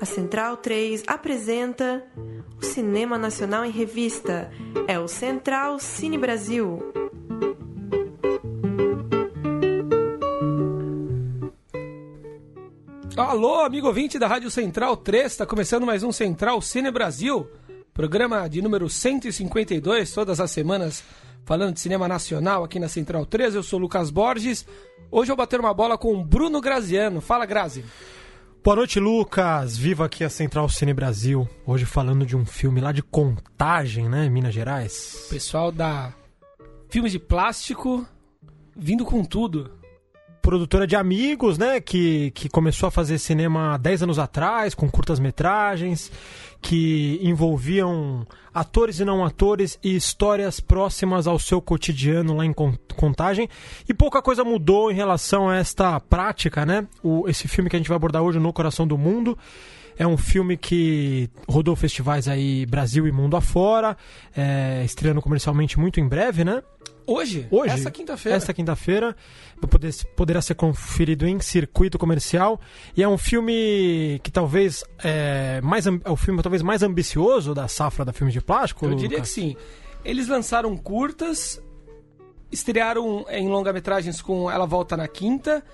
A Central 3 apresenta o Cinema Nacional em Revista. É o Central Cine Brasil. Alô, amigo ouvinte da Rádio Central 3, está começando mais um Central Cine Brasil, programa de número 152, todas as semanas falando de cinema nacional aqui na Central 3. Eu sou o Lucas Borges. Hoje eu vou bater uma bola com o Bruno Graziano. Fala, Grazi. Boa noite, Lucas. Viva aqui a Central Cine Brasil. Hoje falando de um filme lá de Contagem, né, Minas Gerais. Pessoal da Filmes de Plástico vindo com tudo produtora de amigos, né? Que, que começou a fazer cinema há 10 anos atrás, com curtas-metragens, que envolviam atores e não atores e histórias próximas ao seu cotidiano lá em Contagem. E pouca coisa mudou em relação a esta prática, né? O, esse filme que a gente vai abordar hoje, No Coração do Mundo. É um filme que rodou festivais aí Brasil e mundo afora, é, estreando comercialmente muito em breve, né? Hoje? Hoje. Essa quinta-feira. Essa quinta-feira. Poder, poderá ser conferido em circuito comercial. E é um filme que talvez. É, mais, é o filme talvez mais ambicioso da safra da filmes de plástico. Eu Lucas? diria que sim. Eles lançaram curtas, estrearam em longa-metragens com Ela Volta na Quinta.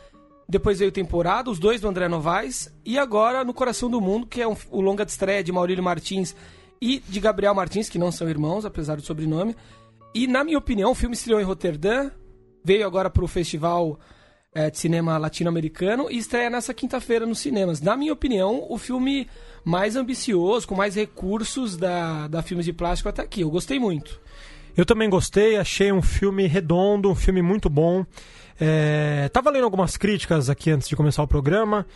Depois veio temporada, os dois do André Novaes. E agora No Coração do Mundo, que é um, o longa de estreia de Maurílio Martins e de Gabriel Martins, que não são irmãos, apesar do sobrenome. E, na minha opinião, o filme estreou em Roterdã, veio agora para o Festival é, de Cinema Latino-Americano e estreia nessa quinta-feira nos cinemas. Na minha opinião, o filme mais ambicioso, com mais recursos da, da Filmes de Plástico até aqui. Eu gostei muito. Eu também gostei, achei um filme redondo, um filme muito bom. É, tava lendo algumas críticas aqui antes de começar o programa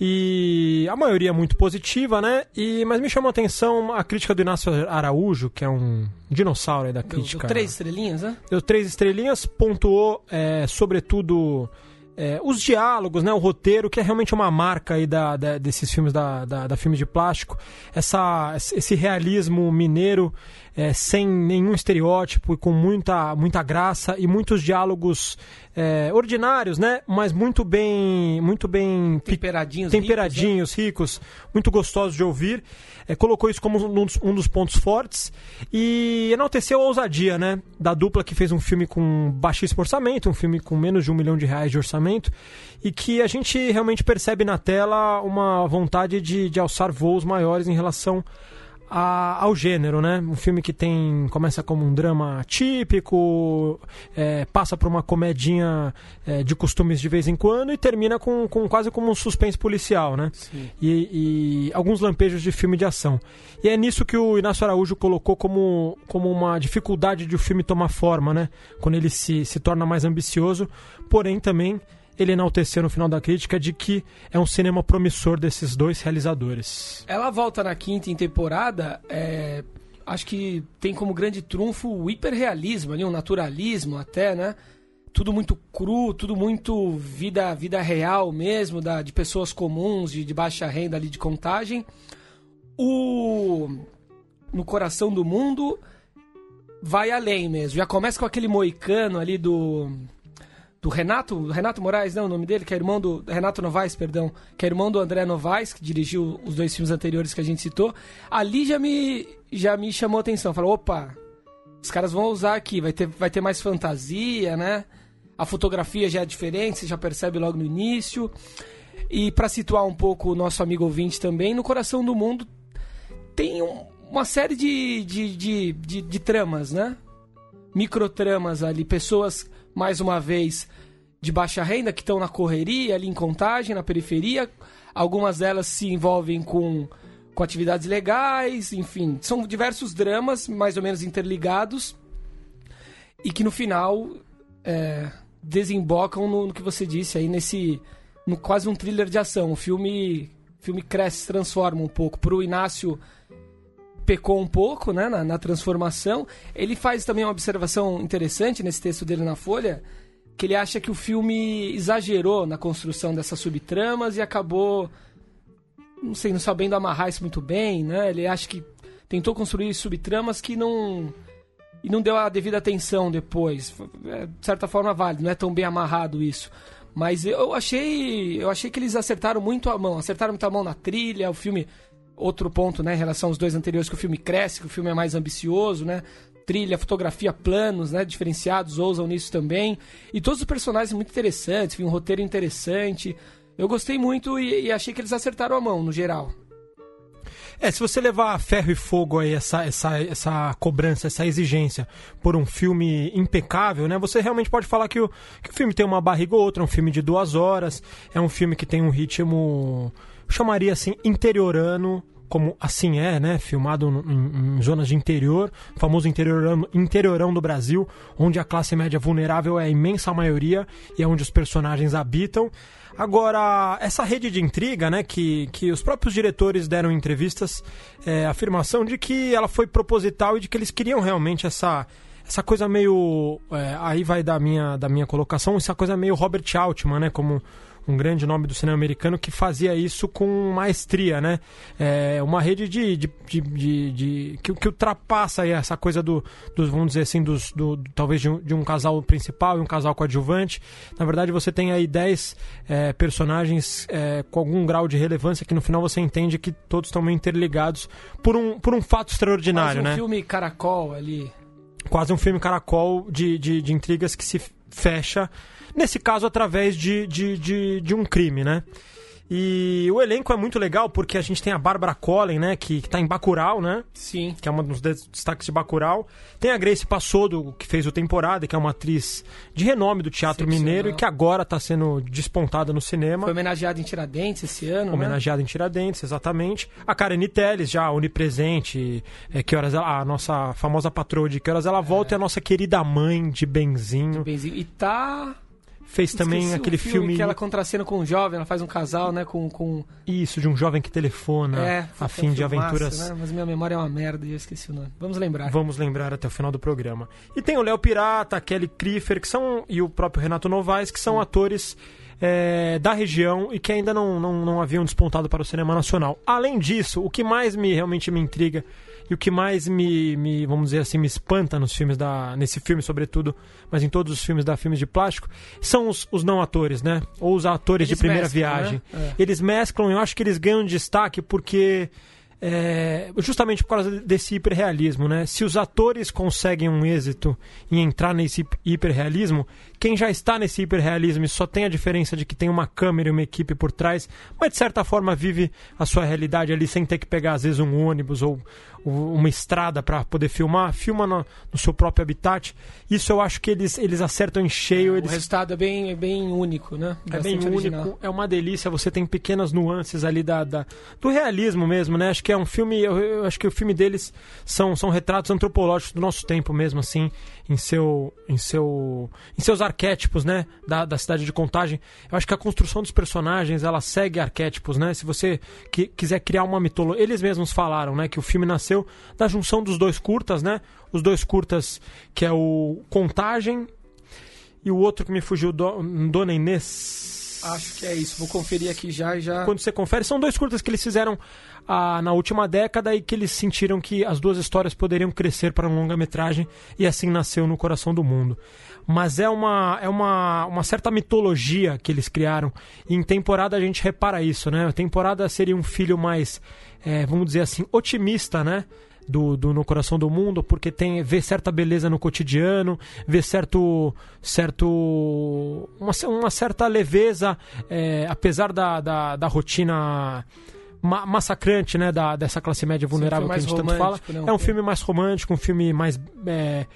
e a maioria muito positiva, né? E, mas me chamou a atenção a crítica do Inácio Araújo, que é um dinossauro da crítica. Deu, três estrelinhas, né? Deu três estrelinhas, pontuou é, sobretudo é, os diálogos, né, o roteiro, que é realmente uma marca aí da, da desses filmes da, da, da filme de plástico, essa, esse realismo mineiro é, sem nenhum estereótipo e com muita, muita graça e muitos diálogos é, ordinários, né? Mas muito bem, muito bem temperadinhos, temperadinhos, ricos, né? ricos muito gostosos de ouvir. É, colocou isso como um dos, um dos, pontos fortes e enalteceu a ousadia, né? Da dupla que fez um filme com baixíssimo orçamento, um filme com menos de um milhão de reais de orçamento e que a gente realmente percebe na tela uma vontade de, de alçar voos maiores em relação a, ao gênero, né? Um filme que tem começa como um drama típico, é, passa por uma comedinha é, de costumes de vez em quando e termina com, com quase como um suspense policial, né? E, e, alguns lampejos de filme de ação. E é nisso que o Inácio Araújo colocou como, como uma dificuldade de o filme tomar forma, né? Quando ele se, se torna mais ambicioso, porém também ele enalteceu no final da crítica de que é um cinema promissor desses dois realizadores. Ela volta na quinta em temporada, é, acho que tem como grande trunfo o hiperrealismo, ali, um naturalismo até, né? Tudo muito cru, tudo muito vida, vida real mesmo, da, de pessoas comuns, de, de baixa renda ali de contagem. O No Coração do Mundo vai além mesmo. Já começa com aquele moicano ali do do Renato, Renato Moraes, não, o nome dele, que é irmão do Renato Novaes, perdão, que é irmão do André Novaes, que dirigiu os dois filmes anteriores que a gente citou. Ali já me já me chamou a atenção, falou, opa, os caras vão usar aqui, vai ter vai ter mais fantasia, né? A fotografia já é diferente, você já percebe logo no início. E para situar um pouco o nosso amigo ouvinte também, no coração do mundo tem um, uma série de, de, de, de, de tramas, né? Microtramas ali, pessoas mais uma vez, de baixa renda que estão na correria, ali em contagem, na periferia. Algumas delas se envolvem com, com atividades legais, enfim. São diversos dramas, mais ou menos interligados, e que no final é, desembocam no, no, que você disse aí, nesse. No, quase um thriller de ação. O filme, filme cresce, se transforma um pouco. Para o Inácio pecou um pouco né, na, na, transformação. Ele faz também uma observação interessante nesse texto dele na Folha, que ele acha que o filme exagerou na construção dessas subtramas e acabou, não sei, não sabendo amarrar isso muito bem, né? Ele acha que tentou construir subtramas que não e não deu a devida atenção depois. É, de certa forma válido, não é tão bem amarrado isso. Mas eu achei, eu achei que eles acertaram muito a mão, acertaram muito a mão na trilha, o filme outro ponto, né, em relação aos dois anteriores que o filme cresce, que o filme é mais ambicioso, né? Trilha, fotografia, planos, né, diferenciados, ousam nisso também. E todos os personagens muito interessantes, um roteiro interessante. Eu gostei muito e, e achei que eles acertaram a mão no geral. É, se você levar ferro e fogo aí essa, essa, essa cobrança, essa exigência por um filme impecável, né? Você realmente pode falar que o, que o filme tem uma barriga ou outra, é um filme de duas horas, é um filme que tem um ritmo, chamaria assim, interiorano, como assim é, né? Filmado em, em, zonas de interior, famoso interiorão, interiorão do Brasil, onde a classe média vulnerável é a imensa maioria e é onde os personagens habitam. Agora, essa rede de intriga, né, que, que os próprios diretores deram em entrevistas, é, afirmação de que ela foi proposital e de que eles queriam realmente essa, essa coisa meio. É, aí vai da minha, da minha colocação, essa coisa meio Robert Altman, né, como um grande nome do cinema americano que fazia isso com maestria, né? É uma rede de, de, de, de, que, que, ultrapassa essa coisa do, do, vamos dizer assim, dos, do, do talvez de um, de um, casal principal e um casal coadjuvante. Na verdade, você tem aí 10 é, personagens é, com algum grau de relevância que no final você entende que todos estão meio interligados por um, por um fato extraordinário, Quase um né? filme caracol ali. Quase um filme caracol de, de, de intrigas que se fecha Nesse caso, através de, de, de, de um crime, né? E o elenco é muito legal porque a gente tem a Bárbara Collen, né? Que, que tá em Bacurau, né? Sim. Que é um dos destaques de Bacurau. Tem a Grace Passodo, que fez o Temporada, que é uma atriz de renome do teatro mineiro e que agora está sendo despontada no cinema. Foi homenageada em Tiradentes esse ano, né? Homenageada né? em Tiradentes, exatamente. A Karen Telles, já onipresente, é, que horas ela, a nossa famosa patroa de que horas ela volta, é. e a nossa querida mãe de Benzinho. De Benzinho. E tá fez também Esqueci aquele filme, filme que ela contracena com um jovem, ela faz um casal, né, com, com... isso de um jovem que telefona é, a fim de aventuras. Né? Mas minha memória é uma merda e eu esqueci o nome. Vamos lembrar. Vamos lembrar até o final do programa. E tem o Léo Pirata, a Kelly Kriefer, que são e o próprio Renato Novaes, que são atores é, da região e que ainda não, não, não haviam despontado para o cinema nacional. Além disso, o que mais me realmente me intriga e o que mais me, me, vamos dizer assim, me espanta nos filmes da. nesse filme, sobretudo, mas em todos os filmes da filmes de plástico, são os, os não atores, né? Ou os atores eles de primeira mesclam, né? viagem. Né? É. Eles mesclam, eu acho que eles ganham destaque porque. É, justamente por causa desse hiperrealismo, né? Se os atores conseguem um êxito em entrar nesse hiperrealismo, quem já está nesse hiperrealismo e só tem a diferença de que tem uma câmera e uma equipe por trás, mas de certa forma vive a sua realidade ali sem ter que pegar às vezes um ônibus ou, uma estrada para poder filmar, filma no, no, seu próprio habitat. Isso eu acho que eles, eles acertam em cheio. Eles... O resultado é bem, é bem único, né? É bem único, é uma delícia. Você tem pequenas nuances ali da, da, do realismo mesmo, né? Acho que é um filme, eu, eu acho que o filme deles são, são retratos antropológicos do nosso tempo mesmo, assim, em seu, em seu, em seus arquétipos, né? Da, da cidade de Contagem. Eu acho que a construção dos personagens ela segue arquétipos, né? Se você que, quiser criar uma mitologia, eles mesmos falaram, né? Que o filme nasceu da junção dos dois curtas, né? Os dois curtas, que é o Contagem e o outro que me fugiu, do, Dona Inês. Acho que é isso, vou conferir aqui já já. Quando você confere, são dois curtas que eles fizeram ah, na última década e que eles sentiram que as duas histórias poderiam crescer para uma longa-metragem e assim nasceu no coração do mundo. Mas é uma, é uma, uma certa mitologia que eles criaram. E em temporada a gente repara isso, né? A temporada seria um filho mais é, vamos dizer assim, otimista, né? Do, do, No Coração do Mundo, porque tem vê certa beleza no cotidiano, vê certo. certo uma, uma certa leveza, é, apesar da, da, da rotina ma massacrante né, da, dessa classe média vulnerável que a gente tanto fala. Né, é um filme mais romântico, um filme mais. É,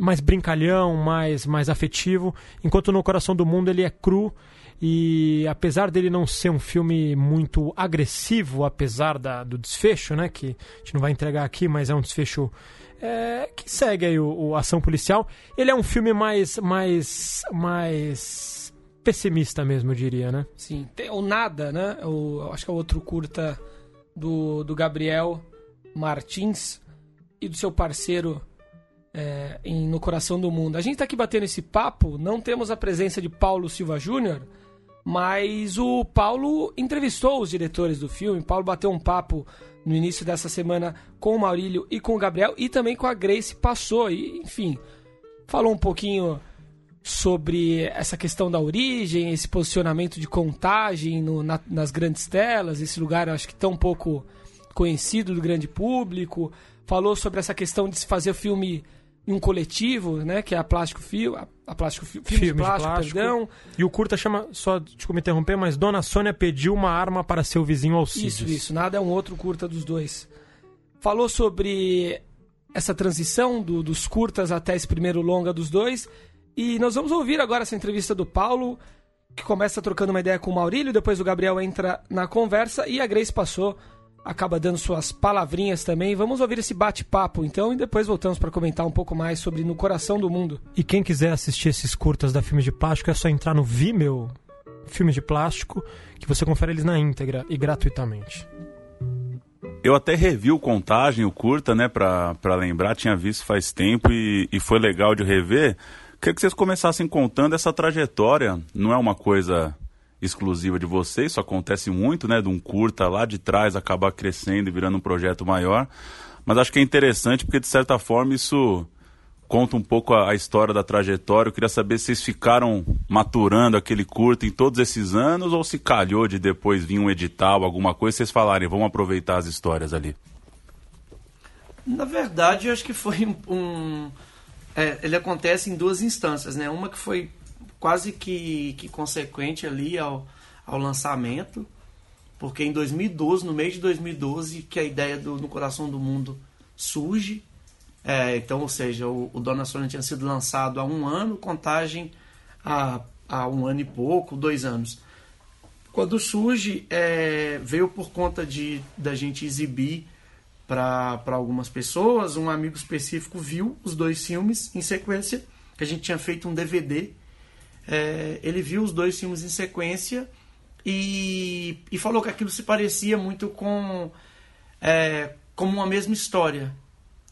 mais brincalhão, mais, mais afetivo, enquanto No Coração do Mundo ele é cru e apesar dele não ser um filme muito agressivo, apesar da, do desfecho, né? Que a gente não vai entregar aqui, mas é um desfecho é, que segue aí o, o, ação policial. Ele é um filme mais, mais, mais pessimista mesmo, eu diria, né? Sim. Tem o Nada, né? O, acho que é o outro curta do, do Gabriel Martins e do seu parceiro é, em No Coração do Mundo. A gente está aqui batendo esse papo, não temos a presença de Paulo Silva Júnior, Mas o Paulo entrevistou os diretores do filme. Paulo bateu um papo no início dessa semana com o Maurílio e com o Gabriel e também com a Grace Passou. E, enfim, falou um pouquinho sobre essa questão da origem, esse posicionamento de contagem no, na, nas grandes telas, esse lugar acho que tão pouco conhecido do grande público. Falou sobre essa questão de se fazer filme em um coletivo, né, que é a Plástico Fio, a, a Plástico Fio, filme, filme de, plástico, plástico, perdão. E o curta chama, só desculpa me interromper, mas Dona Sônia pediu uma arma para seu vizinho Alcides. Isso, isso, nada é um outro curta dos dois. Falou sobre essa transição do, dos curtas até esse primeiro longa dos dois. E nós vamos ouvir agora essa entrevista do Paulo, que começa trocando uma ideia com o Maurílio, depois o Gabriel entra na conversa e a Grace passou acaba dando suas palavrinhas também. Vamos ouvir esse bate-papo então e depois voltamos para comentar um pouco mais sobre No Coração do Mundo. E quem quiser assistir esses curtas da Filmes de Plástico é só entrar no Vimeo Filmes de Plástico, que você confere eles na íntegra e gratuitamente. Eu até revi o Contagem, o curta, né, pra, pra lembrar, tinha visto faz tempo e, e foi legal de rever. Queria que vocês começassem contando essa trajetória, não é uma coisa exclusiva de vocês, isso acontece muito, né? De um curta lá de trás acabar crescendo e virando um projeto maior. Mas acho que é interessante porque, de certa forma, isso conta um pouco a, a, história da trajetória. Eu queria saber se vocês ficaram maturando aquele curta em todos esses anos ou se calhou de depois vir um edital, alguma coisa, vocês falarem, vamos aproveitar as histórias ali. Na verdade, eu acho que foi um. um é, ele acontece em duas instâncias, né? Uma que foi quase que, que consequente ali ao, ao lançamento, porque em 2012, no mês de 2012, que a ideia do No Coração do Mundo surge. É, então, ou seja, o, o Dona Sônia tinha sido lançado há um ano, contagem há, há um ano e pouco, dois anos. Quando surge, é, veio por conta de da gente exibir para algumas pessoas. Um amigo específico viu os dois filmes em sequência, que a gente tinha feito um DVD é, ele viu os dois filmes em sequência e, e falou que aquilo se parecia muito com é, como uma mesma história.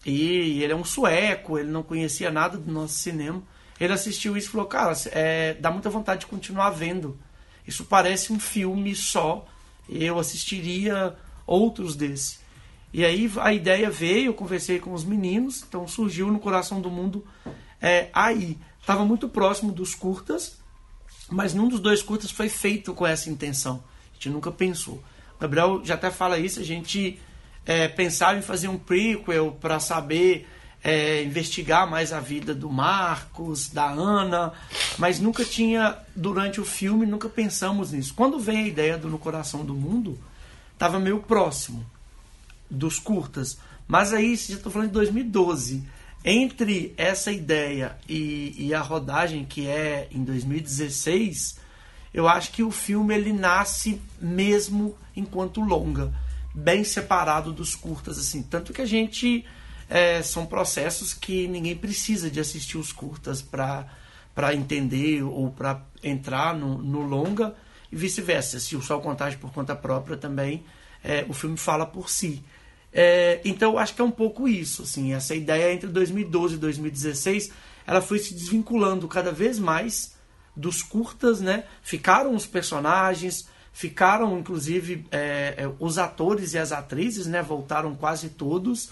E ele é um sueco, ele não conhecia nada do nosso cinema. Ele assistiu isso e falou: Cara, é, dá muita vontade de continuar vendo. Isso parece um filme só. Eu assistiria outros desse. E aí a ideia veio, eu conversei com os meninos, então surgiu no Coração do Mundo é, aí estava muito próximo dos curtas, mas nenhum dos dois curtas foi feito com essa intenção. A gente nunca pensou. O Gabriel já até fala isso, a gente é, pensava em fazer um prequel para saber é, investigar mais a vida do Marcos, da Ana, mas nunca tinha, durante o filme, nunca pensamos nisso. Quando vem a ideia do No Coração do Mundo, estava meio próximo dos curtas. Mas aí, já estou falando de 2012 entre essa ideia e, e, a rodagem que é em 2016, eu acho que o filme ele nasce mesmo enquanto longa, bem separado dos curtas assim, tanto que a gente é, são processos que ninguém precisa de assistir os curtas para para entender ou para entrar no, no, longa e vice-versa. Se o Sol Contagem por conta própria também, é, o filme fala por si. É, então acho que é um pouco isso, assim, essa ideia entre 2012 e 2016, ela foi se desvinculando cada vez mais dos curtas, né? Ficaram os personagens, ficaram inclusive é, é, os atores e as atrizes, né? Voltaram quase todos,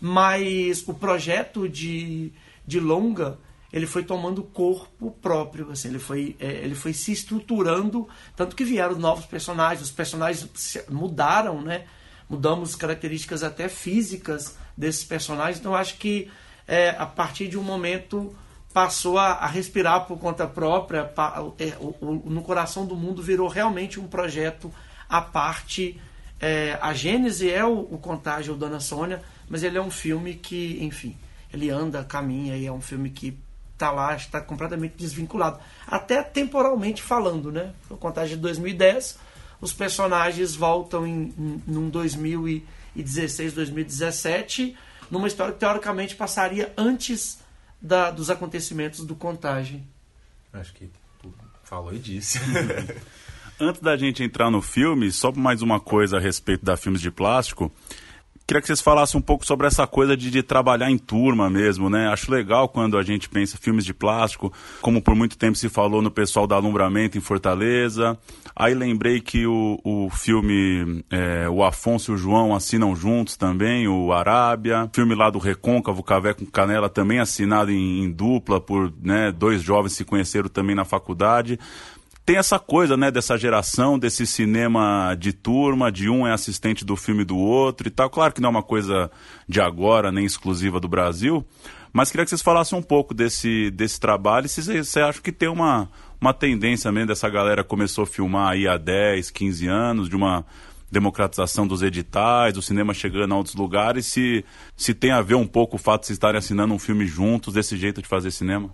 mas o projeto de, de longa ele foi tomando corpo próprio, assim, ele foi, é, ele foi se estruturando, tanto que vieram novos personagens, os personagens mudaram, né? Mudamos características até físicas desses personagens. Então acho que é, a partir de um momento passou a, a respirar por conta própria. Pa, é, o, o, no coração do mundo virou realmente um projeto à parte. É, a Gênese é o, o Contágio Dona Sônia, mas ele é um filme que, enfim, ele anda, caminha e é um filme que está lá, está completamente desvinculado. Até temporalmente falando, né? O Contágio de 2010 os personagens voltam em, em, em 2016, 2017, numa história que teoricamente passaria antes da, dos acontecimentos do Contagem. Acho que tu falou e disse. Antes da gente entrar no filme, só mais uma coisa a respeito da Filmes de Plástico. Queria que vocês falassem um pouco sobre essa coisa de, de, trabalhar em turma mesmo, né? Acho legal quando a gente pensa filmes de plástico, como por muito tempo se falou no pessoal da Alumbramento em Fortaleza. Aí lembrei que o, o filme é, O Afonso e o João assinam juntos também, o Arábia. Filme lá do Recôncavo, Cavé com Canela, também assinado em, em dupla por né, dois jovens se conheceram também na faculdade tem essa coisa, né, dessa geração, desse cinema de turma, de um é assistente do filme do outro e tal. Claro que não é uma coisa de agora, nem exclusiva do Brasil, mas queria que vocês falassem um pouco desse, desse trabalho. Se você acha que tem uma, uma tendência mesmo dessa galera começou a filmar aí há 10, 15 anos, de uma democratização dos editais, o cinema chegando a outros lugares, se, se tem a ver um pouco o fato de vocês estarem assinando um filme juntos, desse jeito de fazer cinema?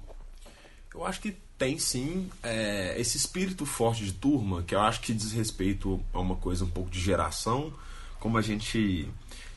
Eu acho que tem sim é, esse espírito forte de turma, que eu acho que diz respeito a uma coisa um pouco de geração, como a gente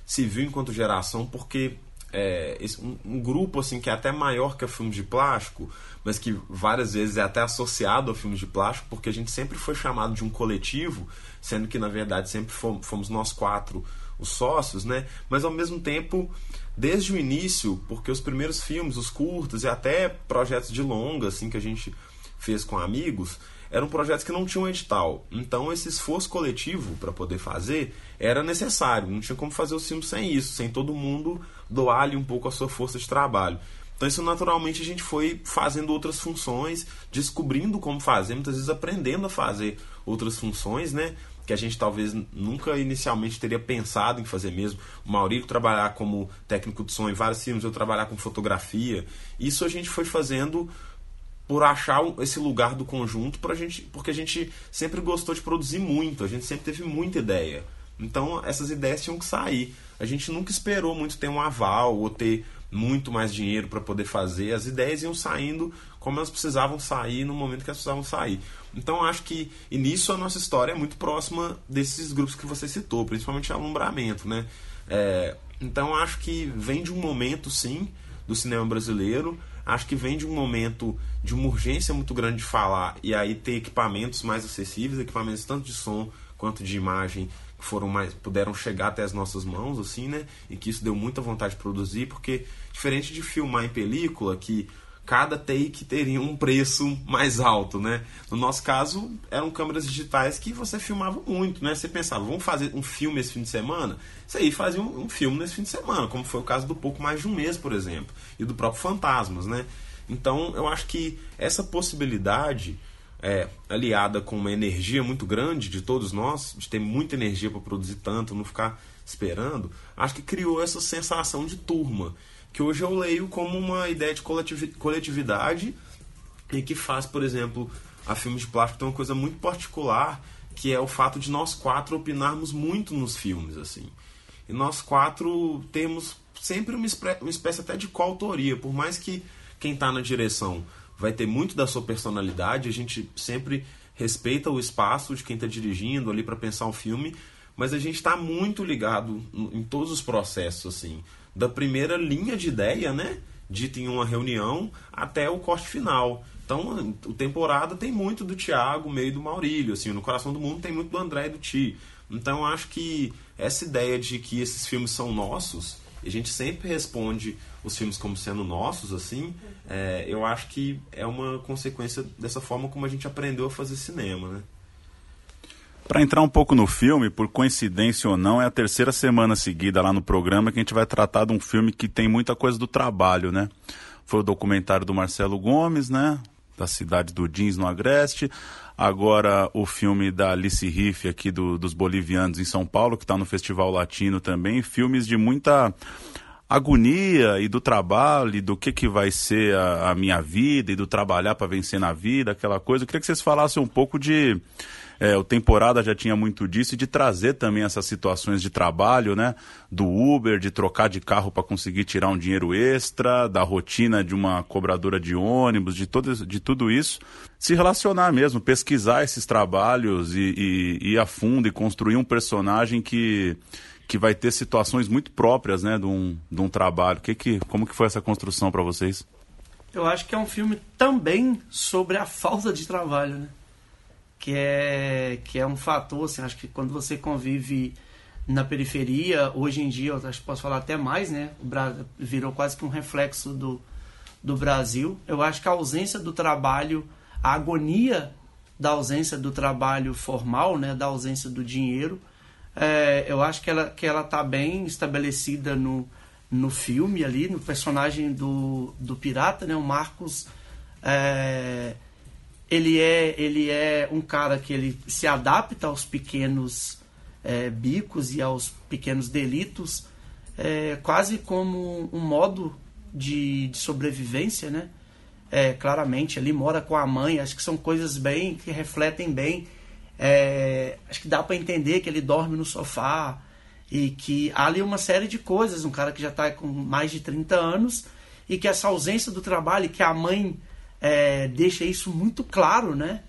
se viu enquanto geração, porque é, esse, um, um, grupo assim que é até maior que a filmes de plástico, mas que várias vezes é até associado a filmes de plástico, porque a gente sempre foi chamado de um coletivo, sendo que na verdade sempre fomos, fomos nós quatro os sócios, né? Mas ao mesmo tempo desde o início, porque os primeiros filmes, os curtas e até projetos de longa, assim, que a gente fez com amigos, eram projetos que não tinham edital. Então, esse esforço coletivo para poder fazer era necessário. Não tinha como fazer o filme sem isso, sem todo mundo doar-lhe um pouco a sua força de trabalho. Então, isso naturalmente a gente foi fazendo outras funções, descobrindo como fazer, muitas vezes aprendendo a fazer outras funções, né? Que a gente talvez nunca inicialmente teria pensado em fazer mesmo. O Maurício trabalhar como técnico de som em vários filmes, eu trabalhar com fotografia. Isso a gente foi fazendo por achar esse lugar do conjunto pra gente, porque a gente sempre gostou de produzir muito, a gente sempre teve muita ideia. Então essas ideias tinham que sair. A gente nunca esperou muito ter um aval ou ter muito mais dinheiro para poder fazer. As ideias iam saindo como elas precisavam sair no momento que elas precisavam sair. Então acho que e nisso a nossa história é muito próxima desses grupos que você citou, principalmente alumbramento, né? É, então acho que vem de um momento sim do cinema brasileiro. Acho que vem de um momento de uma urgência muito grande de falar e aí ter equipamentos mais acessíveis, equipamentos tanto de som quanto de imagem que foram mais puderam chegar até as nossas mãos assim, né? E que isso deu muita vontade de produzir, porque diferente de filmar em película que cada take teria um preço mais alto, né? No nosso caso, eram câmeras digitais que você filmava muito, né? Você pensava, vamos fazer um filme esse fim de semana? Isso aí fazia um, um filme nesse fim de semana, como foi o caso do Pouco Mais de um Mês, por exemplo, e do próprio Fantasmas, né? Então, eu acho que essa possibilidade, é, aliada com uma energia muito grande de todos nós, de ter muita energia para produzir tanto, não ficar esperando, acho que criou essa sensação de turma que hoje eu leio como uma ideia de coletividade e que faz, por exemplo, a Filmes de Plástico ter uma coisa muito particular, que é o fato de nós quatro opinarmos muito nos filmes, assim. E nós quatro temos sempre uma, uma espécie até de coautoria, por mais que quem está na direção vai ter muito da sua personalidade, a gente sempre respeita o espaço de quem está dirigindo ali para pensar um filme, mas a gente está muito ligado em todos os processos, assim da primeira linha de ideia, né? Dita em uma reunião até o corte final. Então, o temporada tem muito do Thiago, meio do Maurílio, assim, no Coração do Mundo tem muito do André e do Ti. Então, acho que essa ideia de que esses filmes são nossos, e a gente sempre responde os filmes como sendo nossos, assim, é, eu acho que é uma consequência dessa forma como a gente aprendeu a fazer cinema, né? Para entrar um pouco no filme, por coincidência ou não, é a terceira semana seguida lá no programa que a gente vai tratar de um filme que tem muita coisa do trabalho, né? Foi o documentário do Marcelo Gomes, né? Da cidade do Jeans no Agreste. Agora o filme da Alice Riff aqui do, dos bolivianos em São Paulo, que está no Festival Latino também. Filmes de muita agonia e do trabalho e do que, que vai ser a, a minha vida e do trabalhar para vencer na vida, aquela coisa. Eu queria que vocês falassem um pouco de é, o temporada já tinha muito disso e de trazer também essas situações de trabalho, né? Do Uber, de trocar de carro para conseguir tirar um dinheiro extra, da rotina de uma cobradora de ônibus, de, todo, de tudo isso. Se relacionar mesmo, pesquisar esses trabalhos e, e, ir a fundo e construir um personagem que que vai ter situações muito próprias, né, de um, de um trabalho. Que que, como que foi essa construção para vocês? Eu acho que é um filme também sobre a falta de trabalho, né? Que é, que é um fator, assim, acho que quando você convive na periferia, hoje em dia, acho que posso falar até mais, né? O Brasil virou quase que um reflexo do, do Brasil. Eu acho que a ausência do trabalho, a agonia da ausência do trabalho formal, né? Da ausência do dinheiro, é, eu acho que ela que ela está bem estabelecida no, no filme ali, no personagem do, do pirata, né? O Marcos é, ele é ele é um cara que ele se adapta aos pequenos é, bicos e aos pequenos delitos, é, quase como um modo de, de sobrevivência, né? É, claramente ali mora com a mãe, acho que são coisas bem que refletem bem. É, acho que dá para entender que ele dorme no sofá e que há ali uma série de coisas. Um cara que já está com mais de 30 anos e que essa ausência do trabalho, que a mãe é, deixa isso muito claro, né?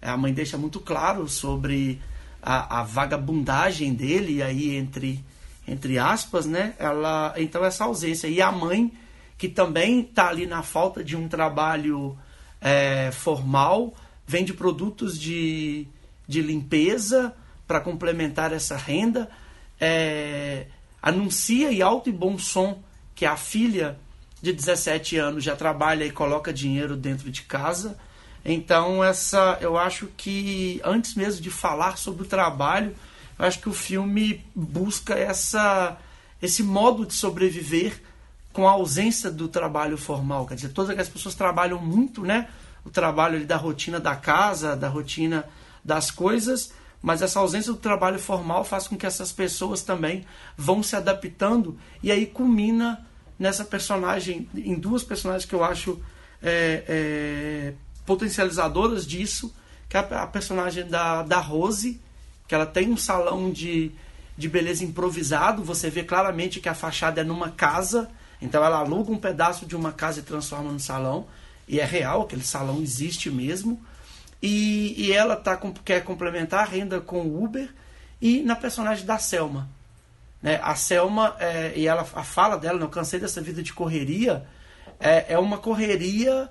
A mãe deixa muito claro sobre a, a vagabundagem dele aí entre entre aspas, né? Ela então essa ausência e a mãe que também está ali na falta de um trabalho é, formal, vende produtos de, de limpeza para complementar essa renda, é, anuncia e alto e bom som que a filha de 17 anos já trabalha e coloca dinheiro dentro de casa. Então essa, eu acho que antes mesmo de falar sobre o trabalho, eu acho que o filme busca essa esse modo de sobreviver com a ausência do trabalho formal. Quer dizer, todas aquelas pessoas trabalham muito, né? O trabalho da rotina da casa, da rotina das coisas, mas essa ausência do trabalho formal faz com que essas pessoas também vão se adaptando e aí culmina nessa personagem, em duas personagens que eu acho é, é, potencializadoras disso, que é a personagem da, da Rose, que ela tem um salão de, de beleza improvisado, você vê claramente que a fachada é numa casa, então ela aluga um pedaço de uma casa e transforma no salão. E é real, aquele salão existe mesmo. E, e ela tá, quer complementar a renda com o Uber e na personagem da Selma. Né? A Selma, é, e ela, a fala dela, não cansei dessa vida de correria, é, é uma correria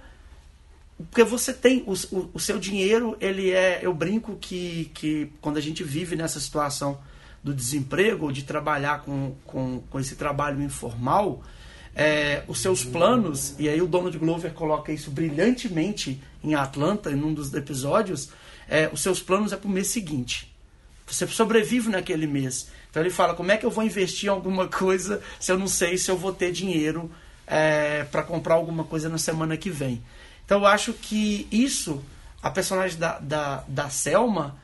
porque você tem o, o, o, seu dinheiro ele é eu brinco que, que quando a gente vive nessa situação do desemprego ou de trabalhar com, com, com esse trabalho informal é, os seus planos, e aí o Donald Glover coloca isso brilhantemente em Atlanta, em um dos episódios, é, os seus planos é para o mês seguinte. Você sobrevive naquele mês. Então ele fala, como é que eu vou investir em alguma coisa se eu não sei se eu vou ter dinheiro é, para comprar alguma coisa na semana que vem. Então eu acho que isso, a personagem da, da, da Selma,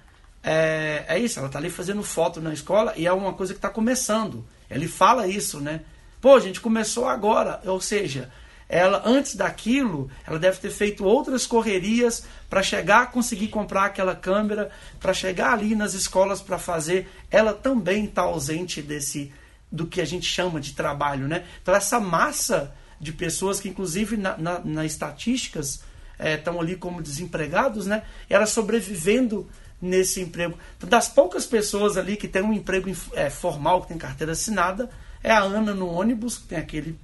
é, é isso, ela está ali fazendo foto na escola e é uma coisa que está começando. Ele fala isso, né? Pô, a gente começou agora, ou seja, ela antes daquilo, ela deve ter feito outras correrias para chegar a conseguir comprar aquela câmera, para chegar ali nas escolas para fazer. Ela também está ausente desse do que a gente chama de trabalho, né? Então essa massa de pessoas que inclusive na, na, na estatísticas estão é, ali como desempregados, né? Ela sobrevivendo nesse emprego. Então, das poucas pessoas ali que tem um emprego é, formal, que tem carteira assinada, é a Ana no ônibus, tem aquele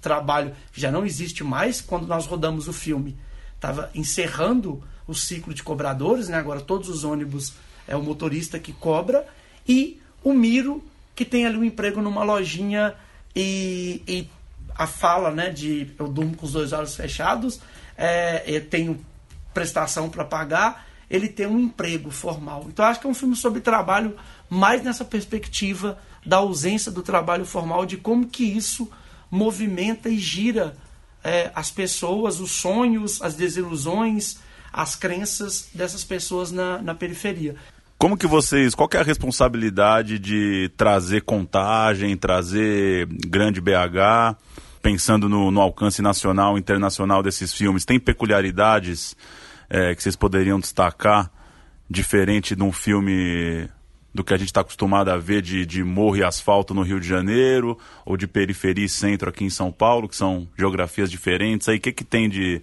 trabalho já não existe mais. Quando nós rodamos o filme, estava encerrando o ciclo de cobradores, né? agora todos os ônibus é o motorista que cobra. E o Miro, que tem ali um emprego numa lojinha e, e a fala né, de eu durmo com os dois olhos fechados, é, eu tenho prestação para pagar, ele tem um emprego formal. Então acho que é um filme sobre trabalho mais nessa perspectiva da ausência do trabalho formal, de como que isso movimenta e gira é, as pessoas, os sonhos, as desilusões, as crenças dessas pessoas na, na periferia. Como que vocês, qual que é a responsabilidade de trazer contagem, trazer grande BH, pensando no, no alcance nacional, internacional desses filmes? Tem peculiaridades é, que vocês poderiam destacar, diferente de um filme do que a gente está acostumado a ver de, de morro e asfalto no Rio de Janeiro, ou de periferia e centro aqui em São Paulo, que são geografias diferentes. Aí o que, que tem de.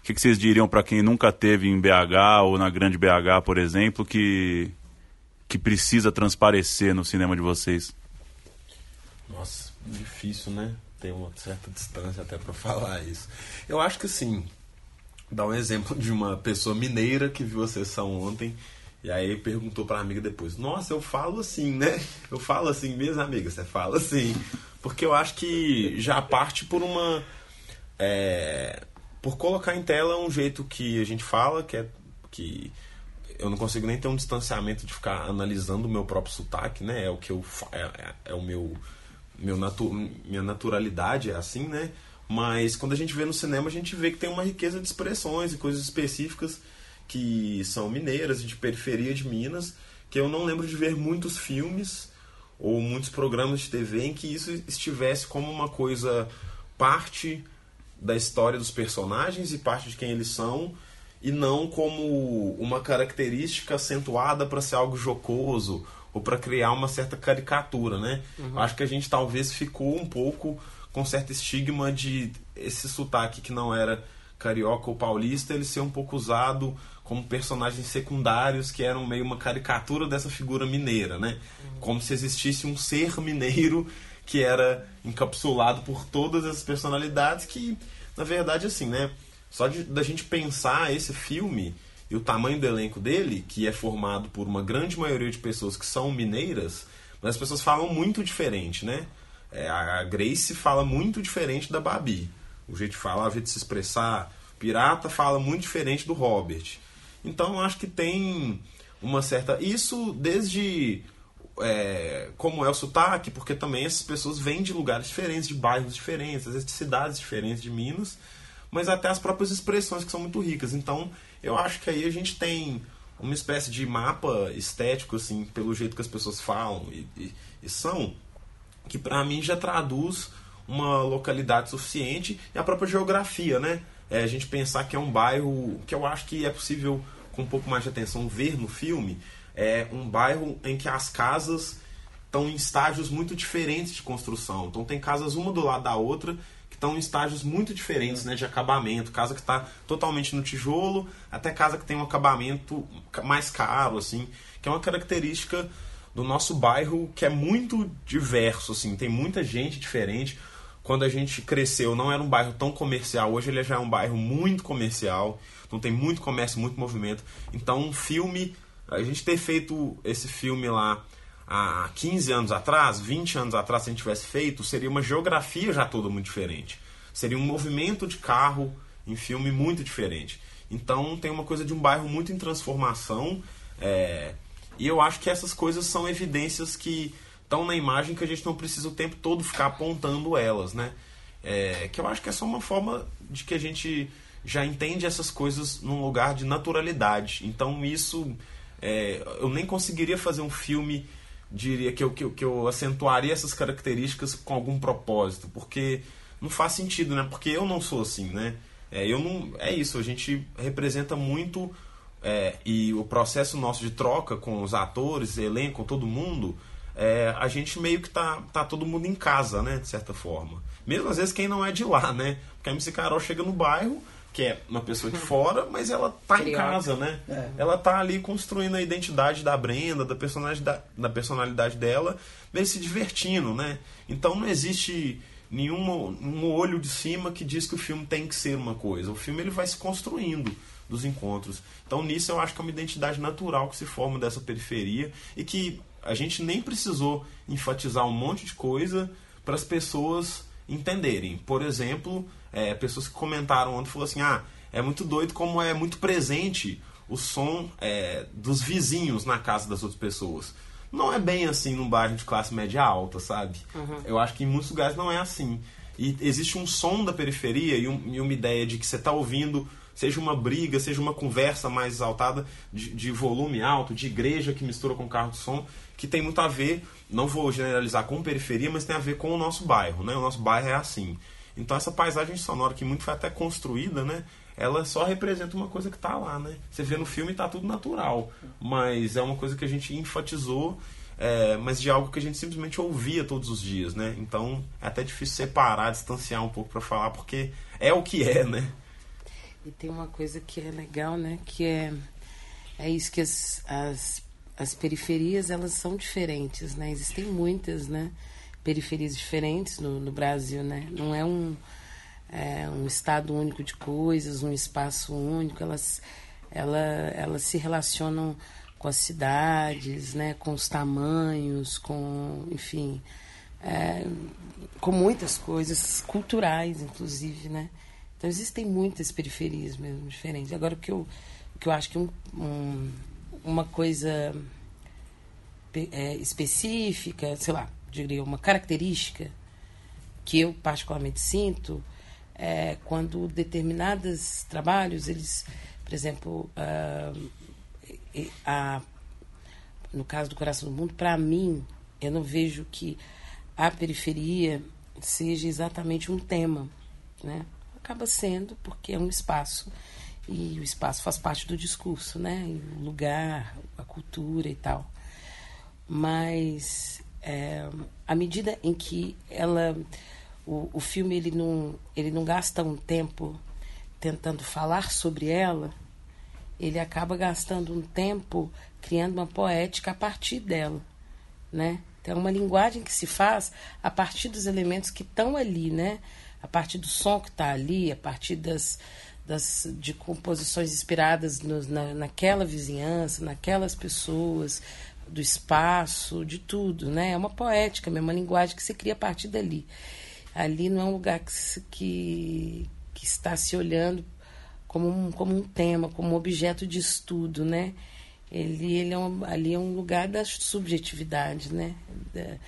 O que, que vocês diriam para quem nunca teve em BH ou na grande BH, por exemplo, que, que precisa transparecer no cinema de vocês? Nossa, difícil, né? Tem uma certa distância até para falar isso. Eu acho que sim. Dá um exemplo de uma pessoa mineira que viu a sessão ontem E aí perguntou pra amiga depois: Nossa, eu falo assim, né? Eu falo assim mesmo, amiga? Você fala assim. Porque eu acho que já parte por uma. É, por colocar em tela um jeito que a gente fala, que é. que eu não consigo nem ter um distanciamento de ficar analisando o meu próprio sotaque, né? É o que eu. É, é, é o meu. meu natu, minha naturalidade é assim, né? Mas quando a gente vê no cinema, a gente vê que tem uma riqueza de expressões e coisas específicas que são mineiras, de periferia de Minas, que eu não lembro de ver muitos filmes ou muitos programas de TV em que isso estivesse como uma coisa parte da história dos personagens e parte de quem eles são e não como uma característica acentuada para ser algo jocoso ou para criar uma certa caricatura, né? Uhum. Acho que a gente talvez ficou um pouco com certo estigma de esse sotaque que não era carioca ou paulista, ele ser um pouco usado como personagens secundários que eram meio uma caricatura dessa figura mineira, né? Como se existisse um ser mineiro que era encapsulado por todas essas personalidades que, na verdade, assim, né? Só de, da gente pensar esse filme e o tamanho do elenco dele, que é formado por uma grande maioria de pessoas que são mineiras, mas as pessoas falam muito diferente, né? É, a Grace fala muito diferente da Babi. O jeito de falar, o jeito de se expressar. Pirata fala muito diferente do Robert. Então acho que tem uma certa. Isso desde é, como é o sotaque, porque também essas pessoas vêm de lugares diferentes, de bairros diferentes, às vezes de cidades diferentes de Minas, mas até as próprias expressões que são muito ricas. Então eu acho que aí a gente tem uma espécie de mapa estético, assim, pelo jeito que as pessoas falam e, e, e são, que para mim já traduz uma localidade suficiente e a própria geografia, né? É, a gente pensar que é um bairro que eu acho que é possível, com um pouco mais de atenção, ver no filme. É um bairro em que as casas estão em estágios muito diferentes de construção. Então tem casas uma do lado da outra que estão em estágios muito diferentes né, de acabamento. Casa que está totalmente no tijolo, até casa que tem um acabamento mais caro, assim, que é uma característica do nosso bairro que é muito diverso, assim, tem muita gente diferente quando a gente cresceu, não era um bairro tão comercial. Hoje ele já é um bairro muito comercial. Então tem muito comércio, muito movimento. Então um filme, a gente ter feito esse filme lá há 15 anos atrás, 20 anos atrás, se a gente tivesse feito, seria uma geografia já toda muito diferente. Seria um movimento de carro em filme muito diferente. Então tem uma coisa de um bairro muito em transformação. É... E eu acho que essas coisas são evidências que estão na imagem que a gente não precisa o tempo todo ficar apontando elas, né? É, que eu acho que é só uma forma de que a gente já entende essas coisas num lugar de naturalidade. Então isso é, eu nem conseguiria fazer um filme diria que eu, que, que eu acentuaria essas características com algum propósito, porque não faz sentido, né? Porque eu não sou assim, né? É, eu não, é isso, a gente representa muito é, e o processo nosso de troca com os atores, elenco, todo mundo, é, a gente meio que tá, tá todo mundo em casa, né? De certa forma. Mesmo às vezes quem não é de lá, né? Porque a MC Carol chega no bairro, que é uma pessoa de fora, mas ela tá em casa, né? É. Ela tá ali construindo a identidade da Brenda, da personalidade, da, personalidade dela, meio se divertindo, né? Então não existe nenhum um olho de cima que diz que o filme tem que ser uma coisa. O filme ele vai se construindo dos encontros. Então nisso eu acho que é uma identidade natural que se forma dessa periferia e que a gente nem precisou enfatizar um monte de coisa para as pessoas entenderem. Por exemplo, é, pessoas que comentaram ontem falaram assim: ah, é muito doido como é muito presente o som é, dos vizinhos na casa das outras pessoas. Não é bem assim num bairro de classe média alta, sabe? Uhum. Eu acho que em muitos lugares não é assim. E existe um som da periferia e, um, e uma ideia de que você está ouvindo seja uma briga, seja uma conversa mais exaltada de, de, volume alto, de igreja que mistura com carro de som, que tem muito a ver, não vou generalizar com periferia, mas tem a ver com o nosso bairro, né? O nosso bairro é assim. Então essa paisagem sonora que muito foi até construída, né? Ela só representa uma coisa que está lá, né? Você vê no filme está tudo natural, mas é uma coisa que a gente enfatizou, é, mas de algo que a gente simplesmente ouvia todos os dias, né? Então é até difícil separar, distanciar um pouco para falar, porque é o que é, né? E tem uma coisa que é legal, né? Que é, é isso que as, as as periferias elas são diferentes, né? Existem muitas, né? Periferias diferentes no, no Brasil, né? Não é um, é um estado único de coisas, um espaço único. Elas, ela, elas se relacionam com as cidades, né, com os tamanhos, com, enfim, é, com muitas coisas culturais, inclusive, né? Então existem muitas periferias mesmo diferentes. Agora o que eu, o que eu acho que um, um, uma coisa é, específica, sei lá, diria uma característica que eu particularmente sinto é quando determinados trabalhos eles, por exemplo, uh, a, no caso do Coração do Mundo, para mim, eu não vejo que a periferia seja exatamente um tema, né? Acaba sendo porque é um espaço e o espaço faz parte do discurso, né? o lugar, a cultura e tal. Mas é, à medida em que ela, o, o filme ele não, ele não gasta um tempo tentando falar sobre ela, ele acaba gastando um tempo criando uma poética a partir dela, né? Então, é uma linguagem que se faz a partir dos elementos que estão ali, né? A partir do som que está ali, a partir das, das de composições inspiradas no, na, naquela vizinhança, naquelas pessoas, do espaço, de tudo, né? É uma poética, é uma linguagem que se cria a partir dali. Ali não é um lugar que, se, que, que está se olhando como um, como um tema, como um objeto de estudo, né? Ele, ele é um, ali é um lugar da subjetividade, né? Da,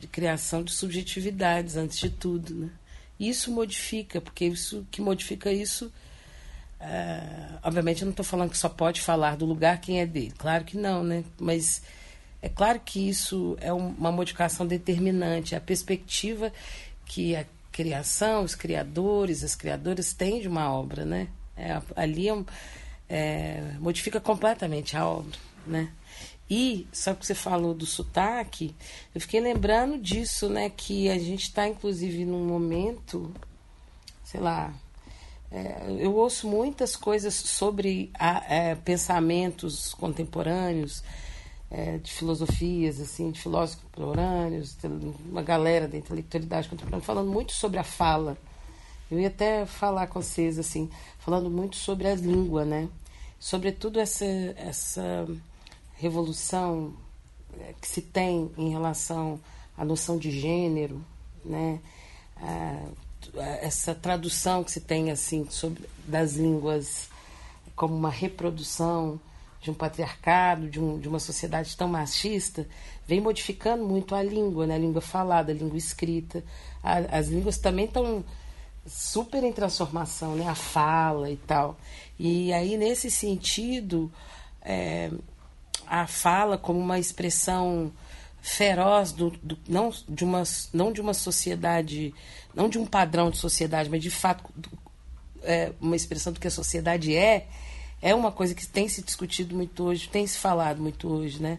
de criação de subjetividades, antes de tudo, né? Isso modifica, porque isso que modifica isso... Uh, obviamente eu não estou falando que só pode falar do lugar quem é dele, claro que não, né? Mas é claro que isso é uma modificação determinante, a perspectiva que a criação, os criadores, as criadoras têm de uma obra, né? É, ali é, é, modifica completamente a obra, né? E, só que você falou do sotaque, eu fiquei lembrando disso, né? Que a gente está, inclusive, num momento, sei lá, é, eu ouço muitas coisas sobre a, é, pensamentos contemporâneos, é, de filosofias, assim, de filósofos contemporâneos, uma galera da intelectualidade contemporânea falando muito sobre a fala. Eu ia até falar com vocês, assim, falando muito sobre a língua, né? Sobretudo essa, essa revolução é, que se tem em relação à noção de gênero, né? essa tradução que se tem, assim, sobre, das línguas como uma reprodução de um patriarcado, de, um, de uma sociedade tão machista, vem modificando muito a língua, né? a língua falada, a língua escrita. A, as línguas também estão super em transformação, né? a fala e tal. E aí, nesse sentido, é, a fala como uma expressão feroz do, do, não, de uma, não de uma sociedade, não de um padrão de sociedade, mas de fato é, uma expressão do que a sociedade é, é uma coisa que tem se discutido muito hoje, tem se falado muito hoje, né?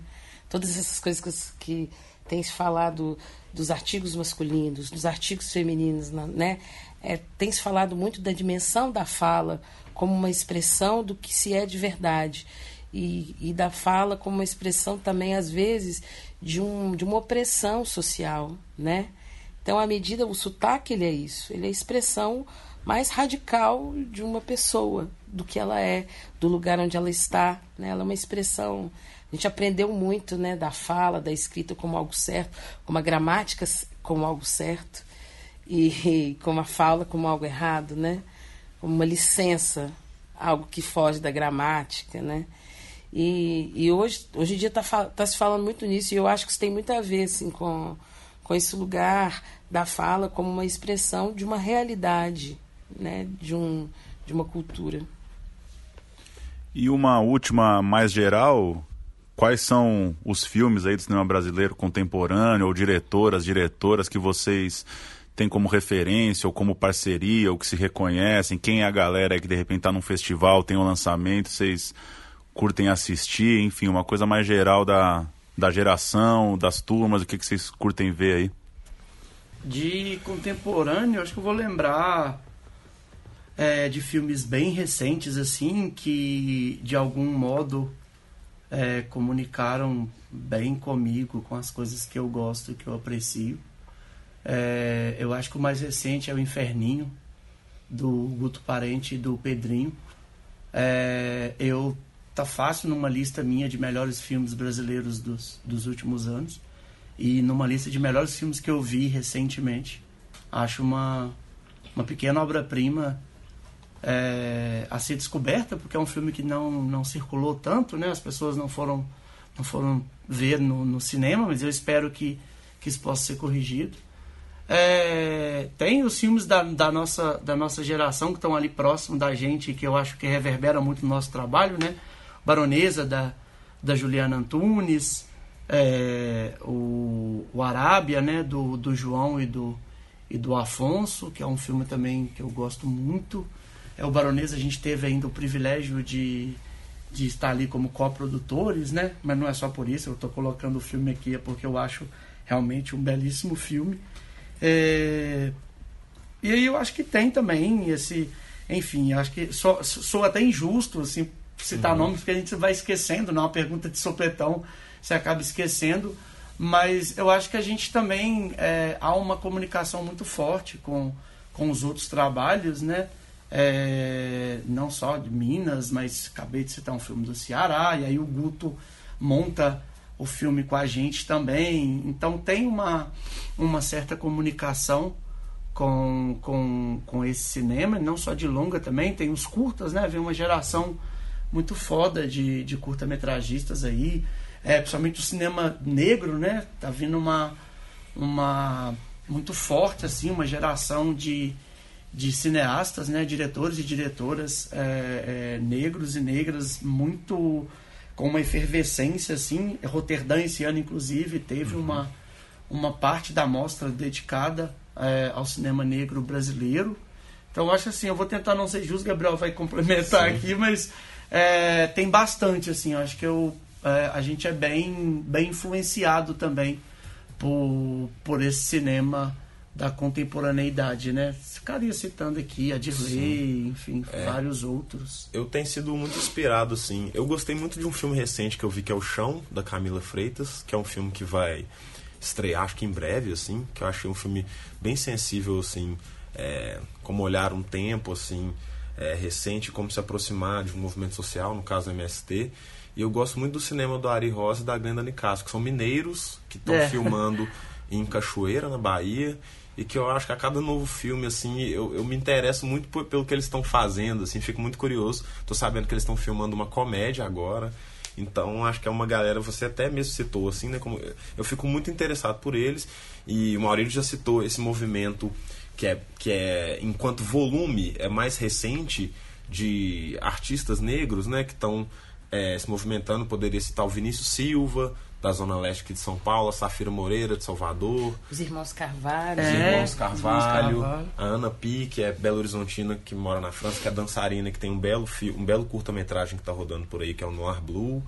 Todas essas coisas que, que tem se falado dos artigos masculinos, dos artigos femininos, né? É, tem se falado muito da dimensão da fala como uma expressão do que se é de verdade. E, e da fala como uma expressão também, às vezes, de, um, de uma opressão social, né? Então, à medida, o sotaque, ele é isso. Ele é a expressão mais radical de uma pessoa, do que ela é, do lugar onde ela está. Né? Ela é uma expressão. A gente aprendeu muito né, da fala, da escrita como algo certo, como a gramática como algo certo, e, e como a fala como algo errado, né? como uma licença, algo que foge da gramática. Né? E, e hoje, hoje em dia está tá se falando muito nisso, e eu acho que isso tem muito a ver assim, com, com esse lugar da fala como uma expressão de uma realidade, né? de, um, de uma cultura. E uma última mais geral, quais são os filmes aí do cinema brasileiro contemporâneo, ou diretoras, diretoras que vocês têm como referência, ou como parceria, ou que se reconhecem? Quem é a galera que de repente está num festival, tem um lançamento, vocês curtem assistir? Enfim, uma coisa mais geral da, da geração, das turmas, o que, que vocês curtem ver aí? De contemporâneo, acho que eu vou lembrar é, de filmes bem recentes, assim, que de algum modo é, comunicaram bem comigo, com as coisas que eu gosto, que eu aprecio. É, eu acho que o mais recente é o Inferninho, do Guto Parente e do Pedrinho. É, eu tá fácil numa lista minha de melhores filmes brasileiros dos, dos últimos anos e numa lista de melhores filmes que eu vi recentemente. Acho uma, uma pequena obra-prima é, a ser descoberta, porque é um filme que não, não circulou tanto, né? As pessoas não foram, não foram ver no, no cinema, mas eu espero que, que isso possa ser corrigido. É, tem os filmes da, da, nossa, da nossa geração que estão ali próximo da gente, que eu acho que reverbera muito no nosso trabalho, né? Baronesa, da, da Juliana Antunes, é, o, o Arábia, né? Do, do João e do, e do Afonso, que é um filme também que eu gosto muito. É o Baronesa, a gente teve ainda o privilégio de, de estar ali como coprodutores, né? Mas não é só por isso, eu estou colocando o filme aqui é porque eu acho realmente um belíssimo filme. É... E aí eu acho que tem também esse. Enfim, acho que sou, sou até injusto assim, citar uhum. nomes, porque a gente vai esquecendo, não é uma pergunta de sopetão, você acaba esquecendo. Mas eu acho que a gente também é, há uma comunicação muito forte com, com os outros trabalhos, né? É, não só de Minas, mas acabei de citar um filme do Ceará, e aí o Guto monta o filme com a gente também. Então tem uma, uma certa comunicação com, com, com esse cinema, não só de longa também, tem os curtas, né? Vem uma geração muito foda de, de curta-metragistas aí, é, principalmente o cinema negro, né? Tá vindo uma, uma muito forte, assim, uma geração de, de cineastas, né? Diretores e diretoras é, é, negros e negras muito com uma efervescência assim. Roterdã esse ano, inclusive, teve uhum. uma, uma parte da mostra dedicada é, ao cinema negro brasileiro. Então, eu acho assim, eu vou tentar não ser justo, Gabriel vai complementar Sim. aqui, mas é, tem bastante, assim, eu acho que eu, é, a gente é bem, bem influenciado também por, por esse cinema da contemporaneidade, né? Ficaria citando aqui a Dirley, enfim, é. vários outros. Eu tenho sido muito inspirado, assim. Eu gostei muito de um filme recente que eu vi que é O Chão, da Camila Freitas, que é um filme que vai estrear, acho que em breve, assim, que eu achei um filme bem sensível, assim, é, como olhar um tempo, assim, é, recente, como se aproximar de um movimento social, no caso do MST. E eu gosto muito do cinema do Ari Rosa e da Glenda Nicasso, que são mineiros que estão é. filmando em Cachoeira, na Bahia, e que eu acho que a cada novo filme, assim, eu, eu me interesso muito por, pelo que eles estão fazendo, assim, fico muito curioso. Tô sabendo que eles estão filmando uma comédia agora, então acho que é uma galera, você até mesmo citou, assim, né, como, eu fico muito interessado por eles, e o Maurício já citou esse movimento que é, que é enquanto volume, é mais recente, de artistas negros, né, que estão é, se movimentando, poderia citar o Vinícius Silva, da Zona Leste aqui de São Paulo, a Safira Moreira de Salvador. Os irmãos Carvalho. Os é, irmãos Carvalho. Carvalho. A Ana Pi, que é Belo Horizontina, que mora na França, que é dançarina, que tem um belo, um belo curta-metragem que está rodando por aí, que é o Noir Blue.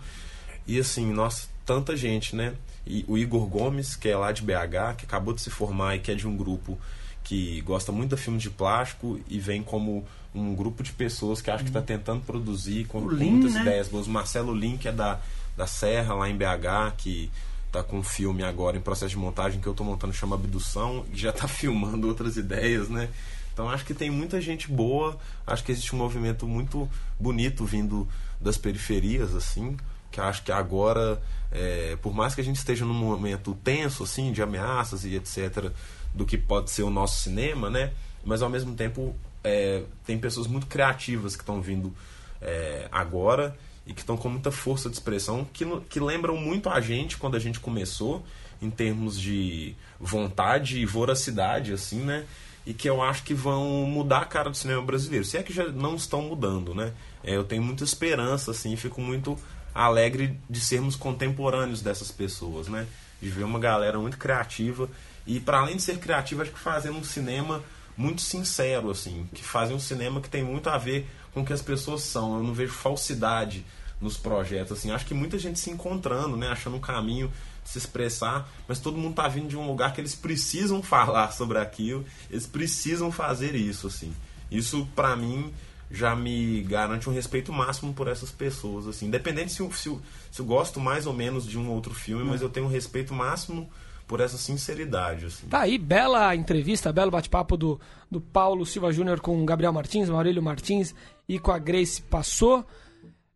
E assim, nossa, tanta gente, né? E o Igor Gomes, que é lá de BH, que acabou de se formar e que é de um grupo que gosta muito de filmes de plástico e vem como um grupo de pessoas que acho que está tentando produzir com, com muitas né? ideias boas. Marcelo Lin, que é da da Serra, lá em BH, que tá com um filme agora em processo de montagem que eu tô montando, chama Abdução, e já tá filmando outras ideias, né? Então acho que tem muita gente boa, acho que existe um movimento muito bonito vindo das periferias, assim, que acho que agora, é, por mais que a gente esteja num momento tenso, assim, de ameaças e etc., do que pode ser o nosso cinema, né? Mas ao mesmo tempo é, tem pessoas muito criativas que estão vindo é, agora e que estão com muita força de expressão, que, que lembram muito a gente quando a gente começou, em termos de vontade e voracidade, assim, né? E que eu acho que vão mudar a cara do cinema brasileiro. Se é que já não estão mudando, né? É, eu tenho muita esperança, assim, fico muito alegre de sermos contemporâneos dessas pessoas, né? De ver uma galera muito criativa e, para além de ser criativa, acho que fazendo um cinema muito sincero, assim, que fazem um cinema que tem muito a ver com o que as pessoas são. Eu não vejo falsidade nos projetos, assim. Acho que muita gente se encontrando, né? Achando um caminho de se expressar, mas todo mundo tá vindo de um lugar que eles precisam falar sobre aquilo, eles precisam fazer isso, assim. Isso, para mim, já me garante um respeito máximo por essas pessoas, assim. Independente se eu, se eu, se eu gosto mais ou menos de um outro filme, mas eu tenho um respeito máximo por essa sinceridade. Assim. Tá aí, bela entrevista, belo bate-papo do, do Paulo Silva Júnior com o Gabriel Martins, Maurílio Martins e com a Grace Passou.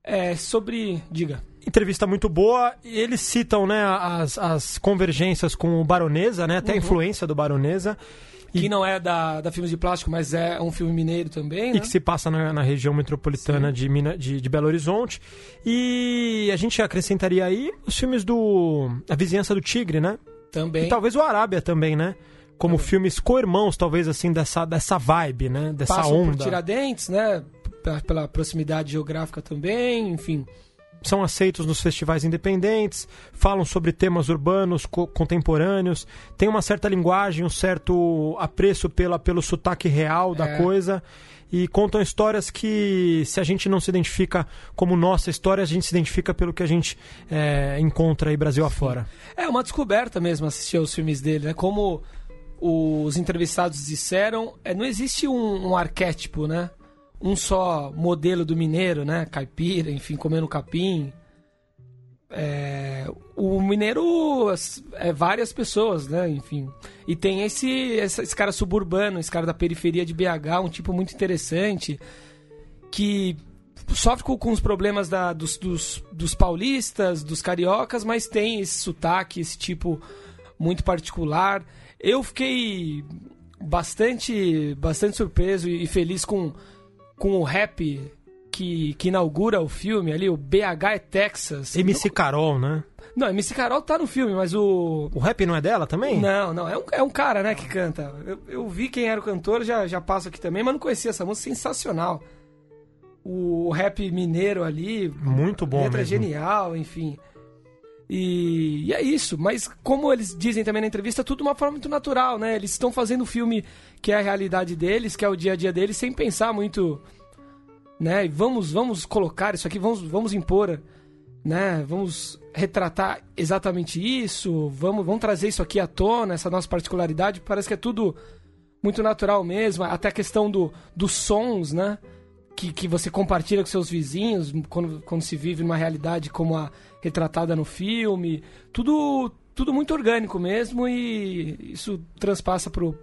É, sobre. Diga. Entrevista muito boa. E eles citam né, as, as convergências com o Baronesa, né? Até a influência do Baronesa. Que não é da, da Filmes de Plástico, mas é um filme mineiro também, E né? que se passa na, na região metropolitana de, Mina, de, de Belo Horizonte. E a gente acrescentaria aí os filmes do. A Vizinhança do Tigre, né? Também. E talvez o Arábia também, né? Como filmes co-irmãos, talvez, assim, dessa, dessa vibe, né? Dessa Passam por onda. Tiradentes, né? P- Pela proximidade geográfica também, enfim. São aceitos nos festivais independentes, falam sobre temas urbanos co- contemporâneos, tem uma certa linguagem, um certo apreço pela, pelo sotaque real da É. coisa. E contam histórias que, se a gente não se identifica como nossa história, a gente se identifica pelo que a gente é, encontra aí Brasil afora. É uma descoberta mesmo assistir aos filmes dele, né? Como os entrevistados disseram, é, não existe um, um arquétipo, né? Um só modelo do mineiro, né? Caipira, enfim, comendo capim. É, o mineiro é várias pessoas, né? Enfim. E tem esse, esse, cara suburbano, esse cara da periferia de BH, um tipo muito interessante, que sofre com, com os problemas da, dos, dos, dos paulistas, dos cariocas, mas tem esse sotaque, esse tipo muito particular. Eu fiquei bastante, bastante surpreso e feliz com, com o rap que, que inaugura o filme ali, o BH é Texas. MC Carol, né? Não, MC Carol tá no filme, mas o. O rap não é dela também? Não, não, é um, é um cara, né, que canta. Eu, eu vi quem era o cantor, já, já passo aqui também, mas não conhecia essa música, sensacional. O, rap mineiro ali. Muito bom letra mesmo. genial, enfim. E, e é isso, mas como eles dizem também na entrevista, tudo de uma forma muito natural, né? Eles estão fazendo o filme que é a realidade deles, que é o dia a dia deles, sem pensar muito, né? E vamos, vamos colocar isso aqui, vamos, vamos impor, né? Vamos retratar exatamente isso, vamos, vamos trazer isso aqui à tona, essa nossa particularidade. Parece que é tudo muito natural mesmo, até a questão do, dos sons, né? Que, que você compartilha com seus vizinhos quando, quando se vive numa realidade como a retratada no filme. Tudo, tudo muito orgânico mesmo e isso transpassa pro,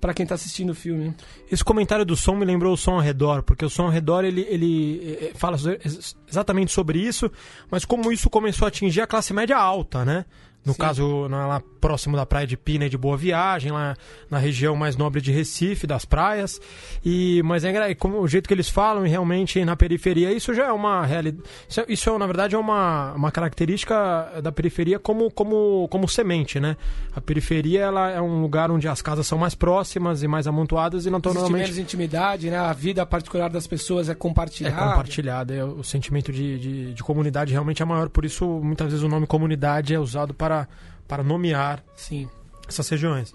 pra quem tá assistindo o filme. Esse comentário do som me lembrou o som ao redor, porque o som ao redor ele, ele eh, fala ex- exatamente sobre isso, mas como isso começou a atingir a classe média alta, né? No Sim. caso, na- lá próximo da praia de Pina e de Boa Viagem, lá na região mais nobre de Recife, das praias. E, mas é como o jeito que eles falam, e realmente na periferia, isso já é uma realidade. Isso, é- isso é, na verdade, é uma, uma característica da periferia como, como, como semente, né? A periferia ela é um lugar onde as casas são mais próximas e mais amontoadas e não estão Existe menos intimidade, né? A vida particular das pessoas é compartilhada. é compartilhada. É, o sentimento de, de, de comunidade realmente é maior, por isso muitas vezes o nome comunidade é usado para, para nomear Sim. essas regiões.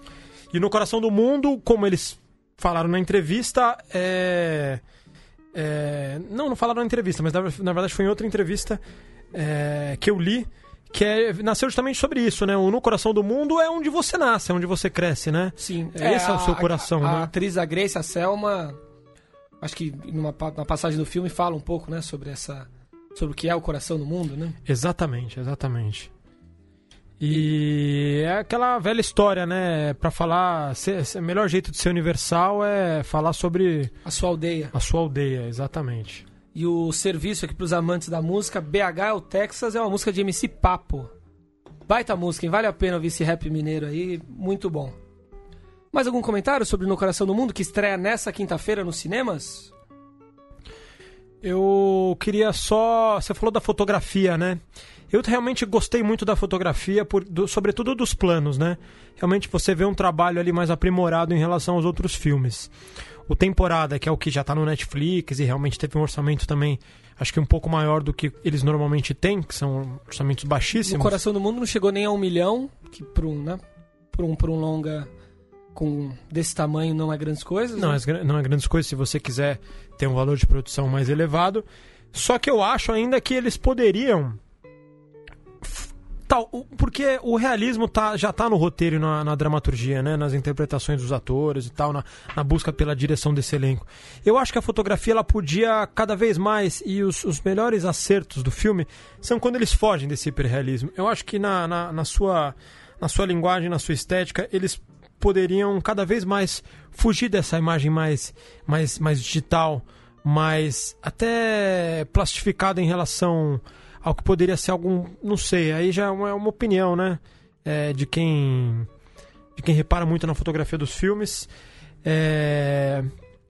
E no coração do mundo, como eles falaram na entrevista, é, é, não, não falaram na entrevista, mas na, na verdade foi em outra entrevista é, que eu li, que é, nasceu justamente sobre isso, né? O No Coração do Mundo é onde você nasce, é onde você cresce, né? Sim. Esse é o a- seu coração, a, né? A atriz, a Grace, a Selma, acho que numa na passagem do filme fala um pouco, né, sobre essa sobre o que é o coração do mundo, né? Exatamente, exatamente. E é aquela velha história, né? Pra falar, ser, ser- o melhor jeito de ser universal é falar sobre A sua aldeia. a sua aldeia, exatamente. E o serviço aqui pros amantes da música, BH é o Texas, é uma música de MC Papo. Baita música, hein? Vale a pena ouvir esse rap mineiro aí, muito bom. Mais algum comentário sobre No Coração do Mundo, que estreia nessa quinta-feira nos cinemas? Eu queria só. Você falou da fotografia, né? Eu realmente gostei muito da fotografia, por, do- sobretudo dos planos, né? Realmente você vê um trabalho ali mais aprimorado em relação aos outros filmes. O Temporada, que é o que já tá no Netflix e realmente teve um orçamento também, acho que um pouco maior do que eles normalmente têm, que são orçamentos baixíssimos. Coração do Mundo não chegou nem a um milhão, que para um, né, pra um, pra um longa com desse tamanho não é grandes coisas. Não, né? é, não é grandes coisas se você quiser ter um valor de produção mais elevado. Só que eu acho ainda que eles poderiam. Tal, porque o realismo tá, já tá no roteiro na, na dramaturgia, né? Nas interpretações dos atores e tal, na, na busca pela direção desse elenco. Eu acho que a fotografia ela podia cada vez mais, e os, os melhores acertos do filme são quando eles fogem desse hiperrealismo. Eu acho que na, na, na sua, na sua linguagem, na sua estética, eles poderiam cada vez mais fugir dessa imagem mais, mais, mais digital mas até plastificado em relação ao que poderia ser algum. Não sei, aí já é uma, é uma opinião, né? É, de quem. De quem repara muito na fotografia dos filmes. É,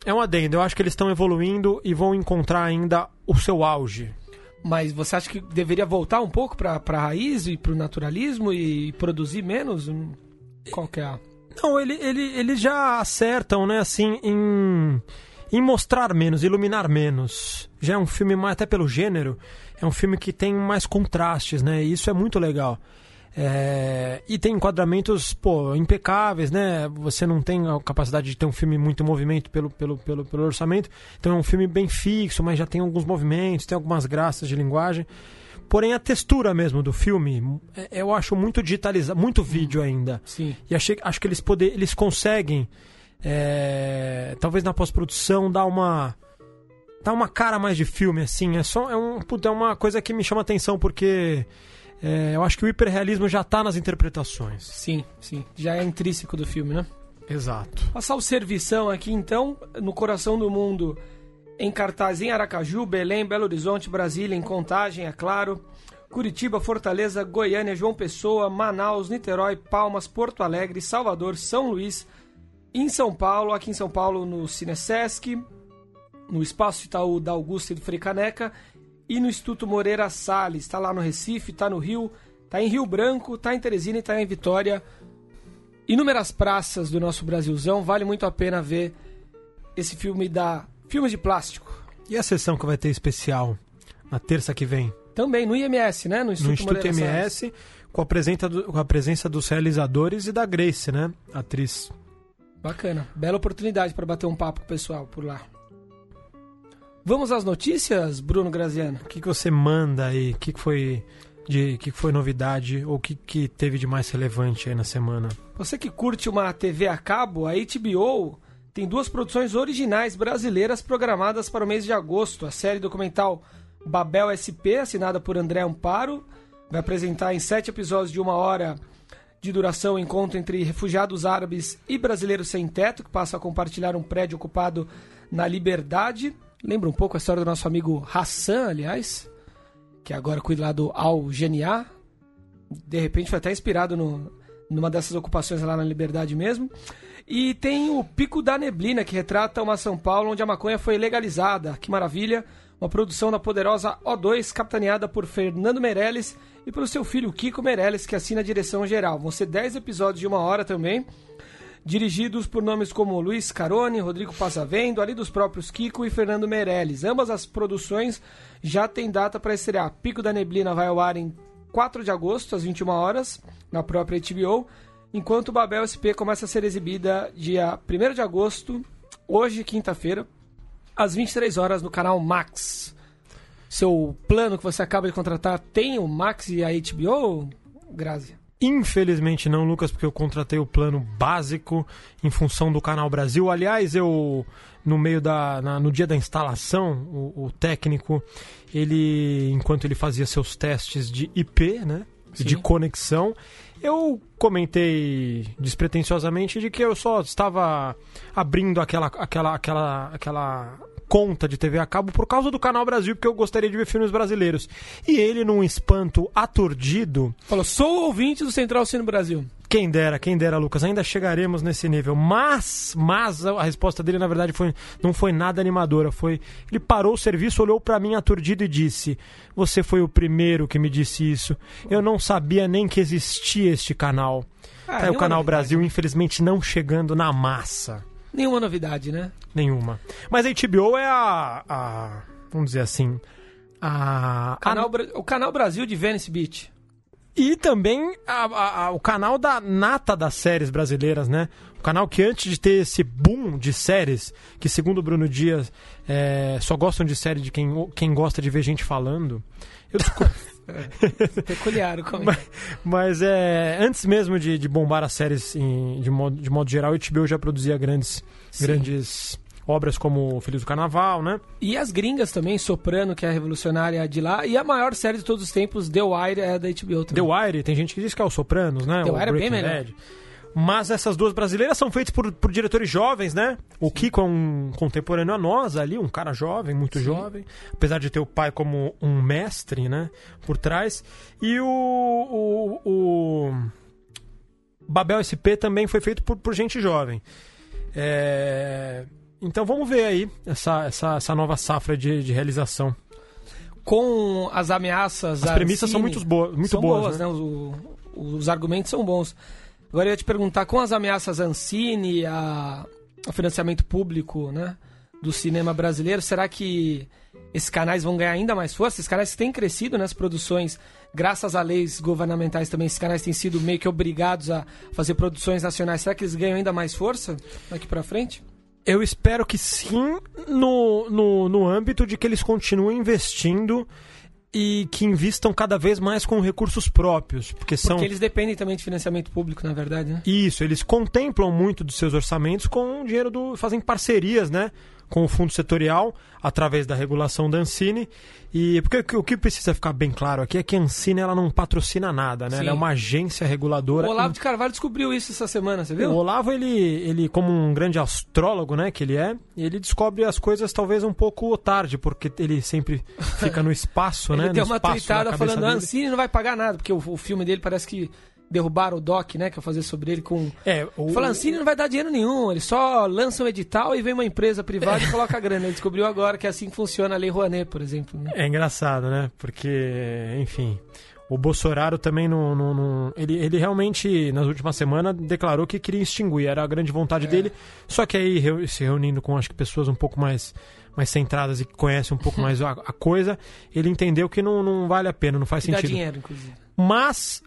é um adendo, eu acho que eles estão evoluindo e vão encontrar ainda o seu auge. Mas você acha que deveria voltar um pouco para a raiz e para o naturalismo e produzir menos? Qual que é a... Não, ele, ele, eles já acertam, né, assim, em, em mostrar menos, iluminar menos. Já é um filme, mais, até pelo gênero, é um filme que tem mais contrastes, né, e isso é muito legal. É, e tem enquadramentos pô, impecáveis, né? Você não tem a capacidade de ter um filme muito movimento pelo, pelo, pelo, pelo orçamento. Então é um filme bem fixo, mas já tem alguns movimentos, tem algumas graças de linguagem. Porém, a textura mesmo do filme, é, eu acho muito digitalizado, muito vídeo ainda. Sim. E achei, acho que eles, poder, eles conseguem, é, talvez na pós-produção, dar uma dar uma cara mais de filme, assim. É, só, é, um, é uma coisa que me chama atenção, porque é, eu acho que o hiperrealismo já está nas interpretações. Sim, sim. Já é intrínseco do filme, né? Exato. Passar o servição aqui então, no coração do mundo, em cartaz em Aracaju, Belém, Belo Horizonte, Brasília, em Contagem, é claro. Curitiba, Fortaleza, Goiânia, João Pessoa, Manaus, Niterói, Palmas, Porto Alegre, Salvador, São Luís, em São Paulo, aqui em São Paulo no Cinesesc, no Espaço Itaú da Augusta e do Frei Caneca e no Instituto Moreira Salles. Está lá no Recife, está no Rio, está em Rio Branco, está em Teresina e está em Vitória. Inúmeras praças do nosso Brasilzão. Vale muito a pena ver esse filme da Filmes de Plástico. E a sessão que vai ter especial na terça que vem? Também no IMS, né? No Instituto, no Instituto IMS, com a, presença do, com a presença dos realizadores e da Grace, né? Atriz. Bacana. Bela oportunidade para bater um papo com o pessoal por lá. Vamos às notícias, Bruno Graziano? O que, que você manda aí? O que, que foi de que foi novidade ou o que, que teve de mais relevante aí na semana? Você que curte uma TV a cabo, a HBO tem duas produções originais brasileiras programadas para o mês de agosto. A série documental Babel SP, assinada por André Amparo, vai apresentar em sete episódios de uma hora de duração o encontro entre refugiados árabes e brasileiros sem teto, que passam a compartilhar um prédio ocupado na Liberdade. Lembra um pouco a história do nosso amigo Hassan, aliás, que agora cuida lá do Al. De repente foi até inspirado no, numa dessas ocupações lá na Liberdade mesmo. E tem o Pico da Neblina, que retrata uma São Paulo onde a maconha foi legalizada. Que maravilha! Uma produção da poderosa O2, capitaneada por Fernando Meirelles e pelo seu filho Kiko Meirelles, que assina a direção geral. Vão ser 10 episódios de uma hora também dirigidos por nomes como Luiz Carone, Rodrigo Passavendo, ali dos próprios Kiko e Fernando Meirelles. Ambas as produções já têm data para estrear. Pico da Neblina vai ao ar em 4 de agosto, às 21 horas, na própria HBO, enquanto Babel SP começa a ser exibida dia 1 de agosto, hoje, quinta-feira, às 23 horas no canal Max. Seu plano que você acaba de contratar tem o Max e a HBO, Grazi? Infelizmente não, Lucas, porque eu contratei o plano básico em função do Canal Brasil. Aliás, eu no meio da na, no dia da instalação, o, o, técnico ele enquanto ele fazia seus testes de IP, né, Sim. de conexão, eu comentei despretensiosamente de que eu só estava abrindo aquela aquela aquela aquela conta de TV a cabo por causa do Canal Brasil, porque eu gostaria de ver filmes brasileiros. E ele, num espanto aturdido. Falou: sou ouvinte do Central Cine Brasil. Quem dera, quem dera, Lucas. Ainda chegaremos nesse nível. Mas, mas a resposta dele, na verdade, foi, não foi nada animadora. Foi. Ele parou o serviço, olhou para mim aturdido e disse: Você foi o primeiro que me disse isso. Eu não sabia nem que existia este canal. Ah, é o Canal Brasil, infelizmente, não chegando na massa. Nenhuma novidade, né? Nenhuma. Mas a HBO é a. a vamos dizer assim. A, canal, a... O canal Brasil de Venice Beach. E também a, a, o canal da nata das séries brasileiras, né? O canal que antes de ter esse boom de séries, que segundo o Bruno Dias é, só gostam de série de quem, quem gosta de ver gente falando. Eu É, peculiar o mas, mas é, antes mesmo de, de bombar as séries em, de, modo, de modo geral, o HBO já produzia grandes, grandes obras como Filhos do Carnaval, né? E as gringas também, Soprano, que é a revolucionária de lá, e a maior série de todos os tempos, The Wire, é da HBO também. The Wire, tem gente que diz que é o Sopranos, né? The Wire é bem melhor. Mas essas duas brasileiras são feitas por, por diretores jovens, né? O Kiko é um contemporâneo a nós ali, um cara jovem, muito Sim. jovem. Apesar de ter o pai como um mestre, né? Por trás. E o, o, o Babel SP também foi feito por, por gente jovem. É, Então vamos ver aí essa, essa, essa nova safra de, de realização. Com as ameaças. As premissas são muito, boas, muito são boas, né? né? Os, os argumentos são bons. Agora eu ia te perguntar, com as ameaças Ancine, a, ao financiamento público né, do cinema brasileiro, será que esses canais vão ganhar ainda mais força? Esses canais têm crescido nas produções, graças a leis governamentais também, esses canais têm sido meio que obrigados a fazer produções nacionais. Será que eles ganham ainda mais força daqui pra frente? Eu espero que sim, no, no, no âmbito de que eles continuem investindo e que invistam cada vez mais com recursos próprios. Porque são. Porque eles dependem também de financiamento público, na verdade, né? Isso, eles contemplam muito dos seus orçamentos com o dinheiro do. fazem parcerias, né? Com o fundo setorial, através da regulação da Ancine. E porque o que precisa ficar bem claro aqui é que a Ancine ela não patrocina nada, né? Sim. Ela é uma agência reguladora. O Olavo de Carvalho descobriu isso essa semana, você viu? O Olavo, ele, ele, como um grande astrólogo, né, que ele é, ele descobre as coisas talvez um pouco tarde, porque ele sempre fica no espaço, Ele né? deu no uma tweetada falando, a dele. Ancine não vai pagar nada, porque o, o filme dele parece que derrubaram o doc, né, que eu fazer sobre ele com... É, o, Ancine não vai dar dinheiro nenhum, eles só lançam um edital e vem uma empresa privada e coloca a grana. Ele descobriu agora que é assim que funciona a Lei Rouanet, por exemplo. né? É engraçado, né? Porque, enfim, o Bolsonaro também não. não- não- ele, ele realmente, nas últimas semanas, declarou que queria extinguir, era a grande vontade dele. Só que aí, se reunindo com acho que pessoas um pouco mais, mais centradas e que conhecem um pouco mais a, a coisa, ele entendeu que não, não vale a pena, não faz E dá sentido. dinheiro, inclusive. Mas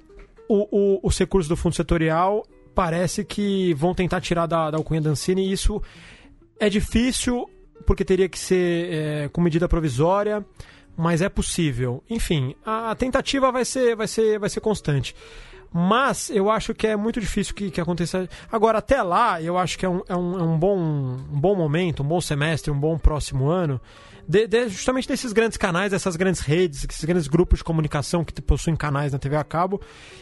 o, o, os recursos do fundo setorial parece que vão tentar tirar da, da alcunha da Ancine e isso é difícil porque teria que ser é, com medida provisória, mas é possível. Enfim, a, a tentativa vai ser, vai, ser, vai ser constante. Mas eu acho que é muito difícil que, que aconteça. Agora, até lá, eu acho que é um, é um, é um bom, um bom momento, um bom semestre, um bom próximo ano. de- de- justamente desses grandes canais, dessas grandes redes, esses grandes grupos de comunicação que possuem canais na TV a cabo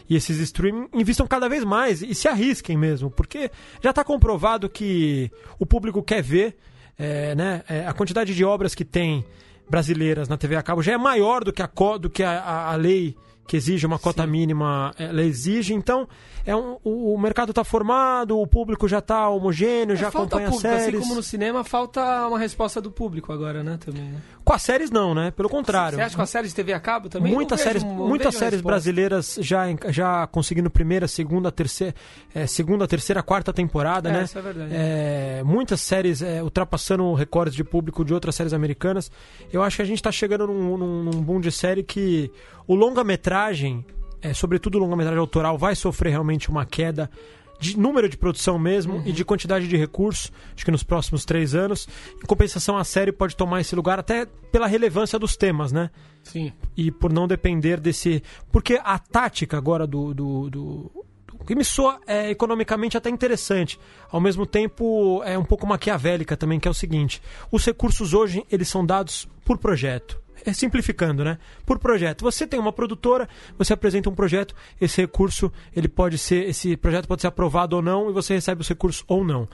e esses streaming investam cada vez mais e se arrisquem mesmo, porque já está comprovado que o público quer ver, é, né, é, a quantidade de obras que tem brasileiras na TV a cabo já é maior do que a, do que a, a- a lei que exige uma cota mínima, ela exige. Então, é um, o, o mercado está formado, o público já está homogêneo, já É, falta acompanha público, séries. assim como no cinema, falta uma resposta do público agora, né, também. né? Com as séries não, né? Pelo contrário. Você acha que com a série de TV a cabo também? Muitas vejo- séries, não muitas vejo séries brasileiras já, já conseguindo primeira, segunda, terceira, é, segunda, terceira, quarta temporada, É, né? isso é verdade. É, muitas séries é, ultrapassando recordes de público de outras séries americanas. Eu acho que a gente está chegando num, num, num boom de série que o longa-metragem, é, sobretudo o longa-metragem autoral, vai sofrer realmente uma queda de número de produção mesmo e de quantidade de recursos, acho que nos próximos três anos. Em compensação, a série pode tomar esse lugar até pela relevância dos temas, né? Sim. e por não depender desse. Porque a tática agora do. do, do- do- que me soa é, economicamente até interessante, ao mesmo tempo é um pouco maquiavélica também, que é o seguinte: os recursos hoje eles são dados por projeto. É simplificando, né? Por projeto. Você tem uma produtora, você apresenta um projeto, esse recurso, ele pode ser, esse projeto pode ser aprovado ou não, e você recebe os recursos ou não.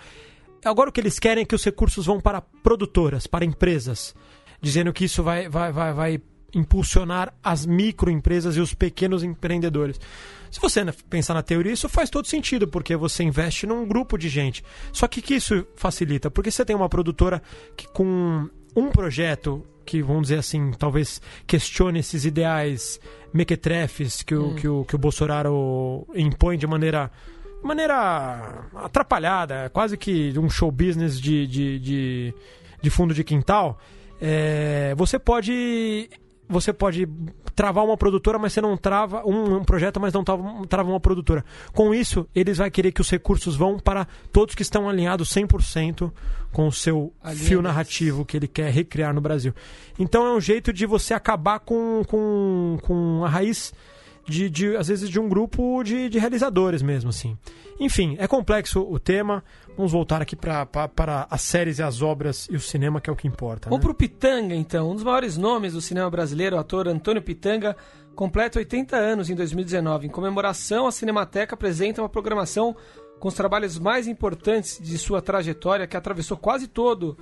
Agora o que eles querem é que os recursos vão para produtoras, para empresas, dizendo que isso vai, vai, vai, vai impulsionar as microempresas e os pequenos empreendedores. Se você pensar na teoria, isso faz todo sentido, porque você investe num grupo de gente. Só que que isso facilita? Porque você tem uma produtora que com um projeto que, vamos dizer assim, talvez questione esses ideais mequetrefes que o, que o, que o Bolsonaro impõe de maneira maneira atrapalhada, quase que um show business de, de, de, de fundo de quintal, é, você pode você pode travar uma produtora, mas você não trava um, um projeto, mas não trava, trava uma produtora. Com isso, eles vão querer que os recursos vão para todos que estão alinhados 100% com o seu Alinha fio narrativo que ele quer recriar no Brasil. Então é um jeito de você acabar com, com, com a raiz de, de, às vezes, de um grupo de, de realizadores mesmo, assim. Enfim, é complexo o tema. Vamos voltar aqui para as séries e as obras e o cinema, que é o que importa. Vamos né? pro Pitanga, então. Um dos maiores nomes do cinema brasileiro, o ator Antônio Pitanga, completa 80 anos em 2019. Em comemoração, a Cinemateca apresenta uma programação com os trabalhos mais importantes de sua trajetória, que atravessou quase todo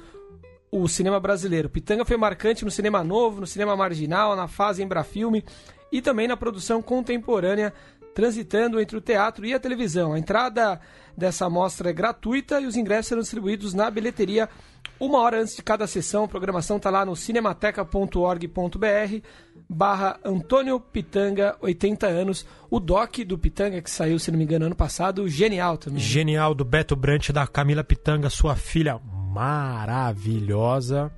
o cinema brasileiro. Pitanga foi marcante no cinema novo, no cinema marginal, na fase Embrafilme e também na produção contemporânea, transitando entre o teatro e a televisão. A entrada dessa amostra é gratuita e os ingressos serão distribuídos na bilheteria uma hora antes de cada sessão. A programação está lá no cinemateca.org.br barra Antônio Pitanga, 80 anos. O doc do Pitanga, que saiu, se não me engano, ano passado, genial também. Genial, do Beto Brant, da Camila Pitanga, sua filha maravilhosa.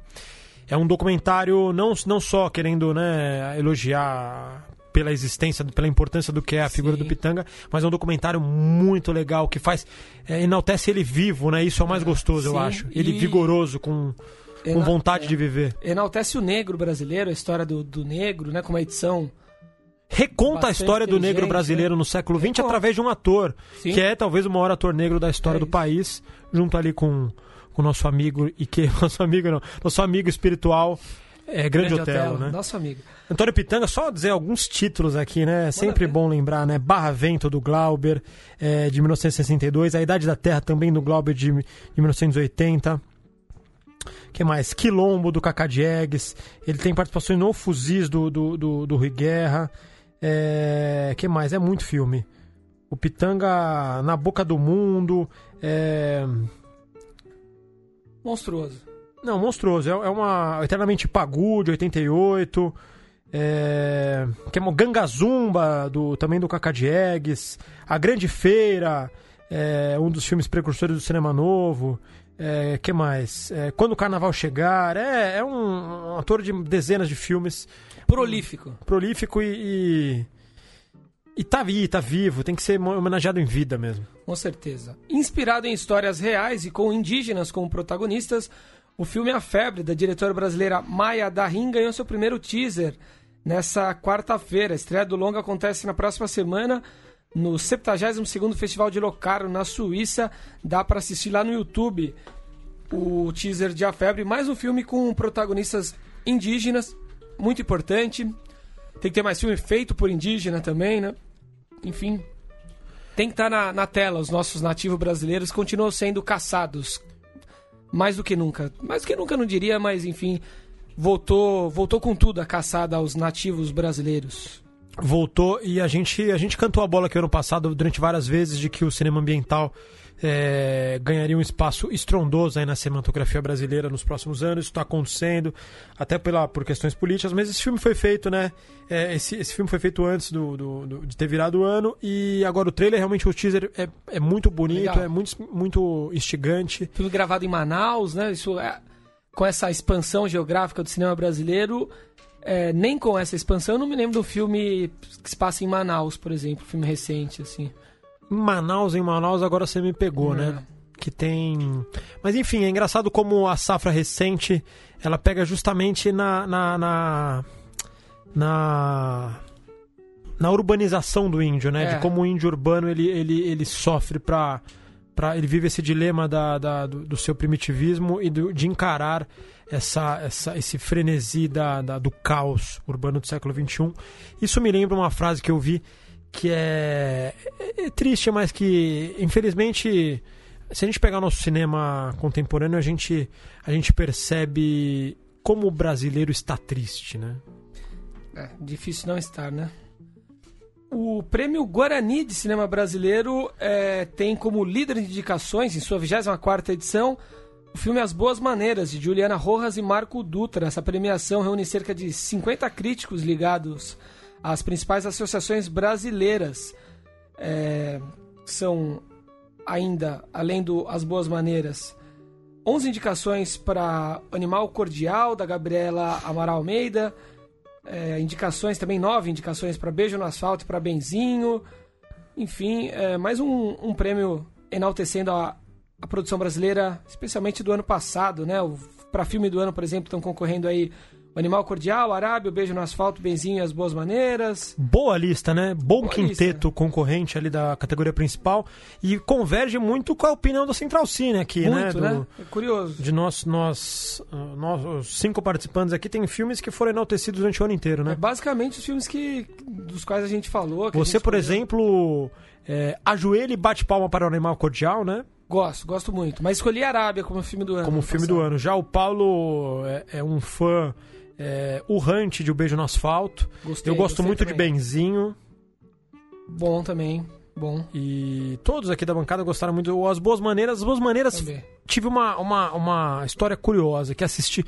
É um documentário não, não só querendo né, elogiar pela existência, pela importância do que é a figura Sim. do Pitanga, mas é um documentário muito legal que faz é, enaltece ele vivo, né? Isso é o mais gostoso, eu Sim, acho. Ele e- vigoroso, com, com vontade é. de viver. Enaltece o negro brasileiro, a história do, do negro, né? Com uma edição. Reconta a história do negro inteligente, brasileiro né? no século XX Reconta. através de um ator, Sim. que é talvez o maior ator negro da história É do país, junto ali com o nosso amigo e que nosso amigo não, nosso amigo espiritual é Grande, Otelo, né? Nosso amigo. Antônio Pitanga, só dizer alguns títulos aqui, né? É sempre bom lembrar, né? Barra Vento do Glauber, é, de 1962. A Idade da Terra também do Glauber, de, de 1980. que mais? Quilombo do Cacá Diegues. Ele tem participações no Fuzis do, do, do, do Rui Guerra. É, que mais? É muito filme. O Pitanga na Boca do Mundo. É... Monstruoso. Não, monstruoso. É, é uma. Eternamente Pagu, de 88. É, que é uma Gangazumba, do, também do Cacá Diegues. A Grande Feira, é, um dos filmes precursores do cinema novo. É, que mais? É, Quando o Carnaval Chegar. É, é um, um ator de dezenas de filmes. Prolífico. Prolífico e. E, e tá aí, tá vivo. Tem que ser homenageado em vida mesmo. Com certeza. Inspirado em histórias reais e com indígenas como protagonistas, o filme A Febre, da diretora brasileira Maia Darim, ganhou seu primeiro teaser nessa quarta-feira. A estreia do longa acontece na próxima semana no 72º Festival de Locarno, na Suíça. Dá para assistir lá no YouTube o teaser de A Febre. Mais um filme com protagonistas indígenas, muito importante. Tem que ter mais filme feito por indígena também, né? Enfim, tem que estar na, na tela. Os nossos nativos brasileiros continuam sendo caçados. Mais do que nunca. Mais do que nunca não diria, mas enfim, voltou, voltou com tudo a caçada aos nativos brasileiros. voltou e a gente, a gente cantou a bola aqui ano passado durante várias vezes de que o cinema ambiental é, ganharia um espaço estrondoso aí na cinematografia brasileira nos próximos anos. Isso está acontecendo, até pela, por questões políticas, mas esse filme foi feito, né? É, esse, esse filme foi feito antes do, do- do- de ter virado o ano e agora o trailer, realmente o teaser é, é muito bonito, Legal. é muito, muito instigante. Filme gravado em Manaus, né? Isso é, com essa expansão geográfica do cinema brasileiro. é, nem com essa expansão, eu não me lembro do filme que se passa em Manaus, por exemplo, filme recente, assim. Em Manaus, em Manaus, agora você me pegou, É. né? Que tem. Mas enfim, é engraçado como a safra recente ela pega justamente na. na. na, na, na urbanização do índio, né? É. De como o índio urbano ele, ele, ele sofre pra. Pra, ele vive esse dilema da, da- do, do seu primitivismo e do- de encarar essa, essa, esse frenesi da, da- do caos urbano do século XXI. Isso me lembra uma frase que eu vi que é, é triste, mas que infelizmente se a gente pegar o nosso cinema contemporâneo, a gente, a gente percebe como o brasileiro está triste, né? É, difícil não estar, né? O prêmio Guarani de Cinema Brasileiro é, tem como líder de indicações, em sua 24ª edição, o filme As Boas Maneiras, de Juliana Rojas e Marco Dutra. Essa premiação reúne cerca de 50 críticos ligados às principais associações brasileiras. É, são ainda, além do As Boas Maneiras, 11 indicações para Animal Cordial, da Gabriela Amaral Almeida, é, indicações também, nove indicações para Beijo no Asfalto para Benzinho. Enfim, é, mais um, um prêmio enaltecendo a, a produção brasileira, especialmente do ano passado, né? Para filme do ano, por exemplo, estão concorrendo aí O Animal Cordial, Arábia, O Beijo no Asfalto, Benzinho e as Boas Maneiras. Boa lista, né? Bom Boa quinteto concorrente ali da categoria principal e converge muito com a opinião do Central Cine aqui, Muito, né? né? Do- É curioso. de nós, nós, ah, nós, os cinco participantes aqui, tem filmes que foram enaltecidos durante o ano inteiro, É né? basicamente os filmes que, dos quais a gente falou. Você, gente por escolheu. exemplo, é, ajoelha e bate palma para o Animal Cordial, né? Gosto, gosto muito. Mas escolhi Arábia como filme do ano. Como filme passado. do ano. Já o Paulo é, é um fã é, urrante de O Beijo no Asfalto. Gostei, Eu gosto muito de também. Benzinho. Bom também. Bom E todos aqui da bancada gostaram muito. As Boas Maneiras. As Boas Maneiras também. tive uma, uma, uma história curiosa que assisti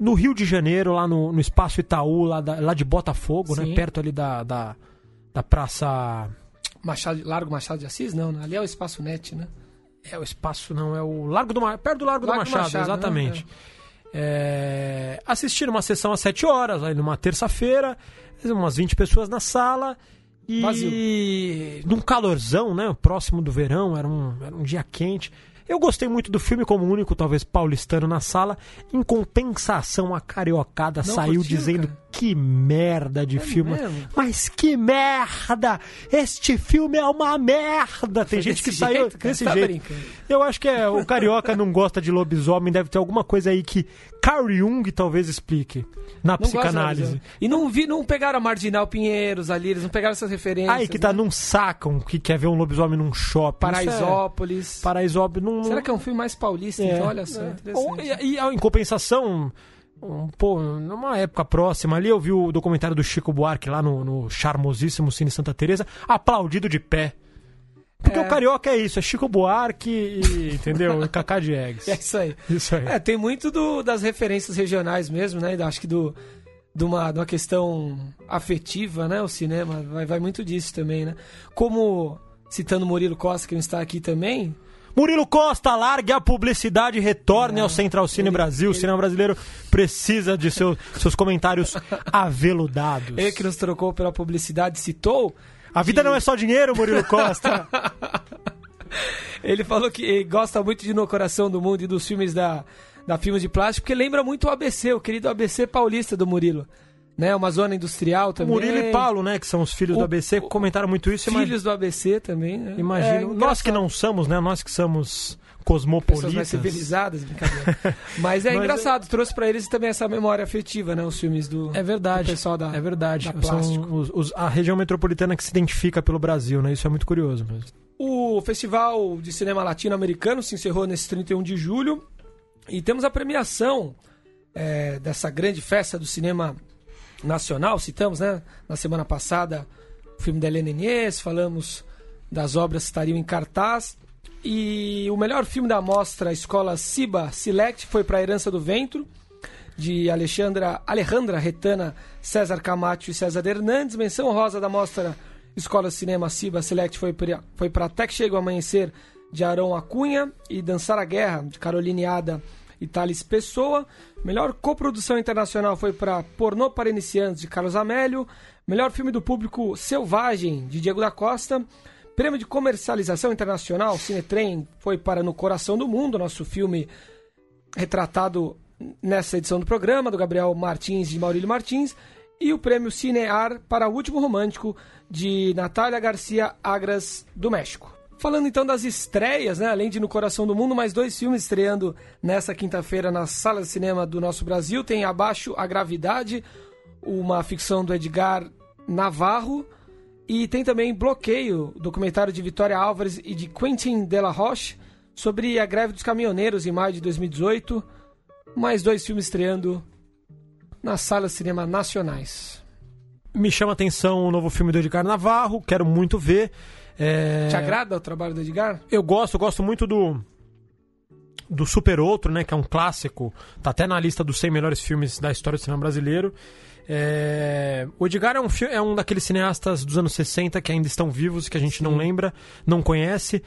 no Rio de Janeiro, lá no, no Espaço Itaú, lá, da- lá de Botafogo, né? Perto ali da, da, da Praça. Machado, Largo Machado de Assis? Não, né? ali é o Espaço Net, né? É o espaço, não, é o Largo do Ma- perto do Largo, Largo do do Machado, Machado, exatamente. É, assisti numa sessão às 7 horas, aí numa terça-feira, umas 20 pessoas na sala. E Vazio. num calorzão, né? Próximo do verão, era um, era um dia quente. Eu gostei muito do filme como único, talvez, paulistano na sala. Em compensação, a cariocada Não saiu curtiu, dizendo cara? Que merda de É filme. mesmo? Mas que merda! Este filme é uma merda! Tem Foi gente que desse saiu jeito, cara? desse Tá jeito. brincando. Eu acho que é, o carioca não gosta de lobisomem, deve ter alguma coisa aí que Carl Jung talvez explique na Não psicanálise. E não, vi, não pegaram a Marginal Pinheiros ali, eles não pegaram essas referências. Aí que tá, né? não sacam que quer ver um lobisomem num shopping. Isso é- Paraisópolis. Paraisópolis não. Será que é um filme mais paulista? É, então, olha só, é. Ou- E, e, em compensação, um, pô, numa época próxima ali, eu vi o documentário do Chico Buarque lá no, no charmosíssimo Cine Santa Teresa, aplaudido de pé. Porque É. o carioca é isso, é Chico Buarque e, entendeu? E Cacá de Eggs. É isso aí. Isso aí. É, tem muito do- das referências regionais mesmo, né? Acho que do, de, uma, de uma questão afetiva, né? O cinema vai, vai muito disso também, né? Como, citando Murilo Costa, que não está aqui também, Murilo Costa, largue a publicidade e retorne ao Central Cine Brasil. O cinema brasileiro precisa de seu, seus comentários aveludados. ele que nos trocou pela publicidade citou, A vida não é só dinheiro, Murilo Costa. ele falou que gosta muito de No Coração do Mundo e dos filmes da, da Filmes de Plástico, porque lembra muito o ABC, o querido ABC paulista do Murilo. Né? Uma zona industrial também. Murilo e Paulo, né, que são os filhos O- do ABC, comentaram muito isso. Imagina, Filhos do ABC também, né? imagino. É nós engraçado. que não somos, né, nós que somos pessoas mais cosmopolitas. civilizadas, brincadeira. Mas é Mas engraçado, trouxe pra eles também essa memória afetiva, né? Os filmes do, É verdade. do pessoal da. é verdade. da São plástico. os- os- a região metropolitana que se identifica pelo Brasil, né? Isso é muito curioso mesmo. O Festival de Cinema Latino-Americano se encerrou nesse 31 de julho e temos a premiação é, dessa grande festa do cinema nacional. Citamos, né? Na semana passada, o filme da Helena Inês, falamos das obras que estariam em cartaz. E o melhor filme da mostra Escola Ciba Select foi para Herança do Vento, de Alexandra, Alejandra Retana, César Camacho e César Hernandes. Menção rosa da mostra Escola Cinema Ciba Select foi para foi Até que Chega o Amanhecer, de Arão Acunha, e Dançar a Guerra, de Caroline Ada e Thales Pessoa. Melhor coprodução internacional foi para Pornô para Iniciantes, de Carlos Amélio. Melhor filme do público Selvagem, de Diego da Costa. Prêmio de comercialização internacional, Cinetrem, foi para No Coração do Mundo, nosso filme retratado nessa edição do programa, do Gabriel Martins e Maurílio Martins. E o prêmio Cinear para o Último Romântico, de Natália Garcia Agras, do México. Falando então das estreias, né? além de No Coração do Mundo, mais dois filmes estreando nessa quinta-feira nas salas de cinema do nosso Brasil. Tem Abaixo a Gravidade, uma ficção do Edgar Navarro. E tem também Bloqueio, documentário de Vitória Álvares e de Quentin de la Roche, sobre a greve dos caminhoneiros em maio de 2018. Mais dois filmes estreando nas salas de cinema nacionais. Me chama a atenção o novo filme do Edgar Navarro, quero muito ver. É, Te agrada o trabalho do Edgar? Eu gosto, eu gosto muito do do Super Outro, né, que é um clássico, tá até na lista dos 100 melhores filmes da história do cinema brasileiro. É, O Edgar é um, é um daqueles cineastas dos anos 60 que ainda estão vivos, que a gente não lembra, não conhece,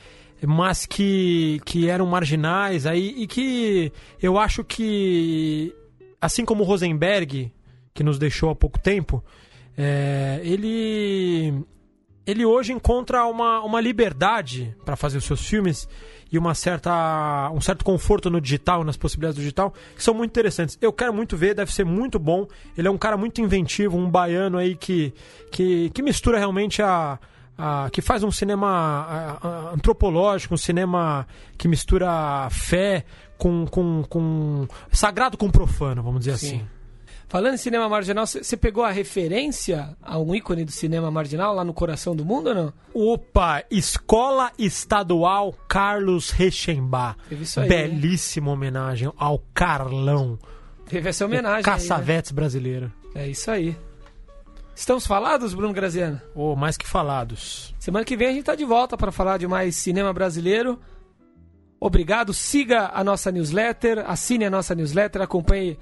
mas que, que eram marginais aí e que eu acho que, assim como o Rosenberg, que nos deixou há pouco tempo, é, ele ele hoje encontra uma, uma liberdade para fazer os seus filmes e uma certa, um certo conforto no digital, nas possibilidades do digital, que são muito interessantes. Eu quero muito ver, deve ser muito bom. Ele é um cara muito inventivo, um baiano aí que, que, que mistura realmente a, a, que faz um cinema a, a, antropológico, um cinema que mistura fé com, com, com sagrado com profano, vamos dizer Sim. assim. Falando em cinema marginal, você pegou a referência a um ícone do cinema marginal lá no coração do mundo ou não? Opa, Escola Estadual Carlos Rechenbach. Teve isso aí, Belíssima homenagem ao Carlão. Teve essa homenagem. Caçavetes brasileiro. Aí, né? É isso aí. Estamos falados, Bruno Graziano? Oh, mais que falados. Semana que vem a gente tá de volta para falar de mais cinema brasileiro. Obrigado, siga a nossa newsletter, assine a nossa newsletter, acompanhe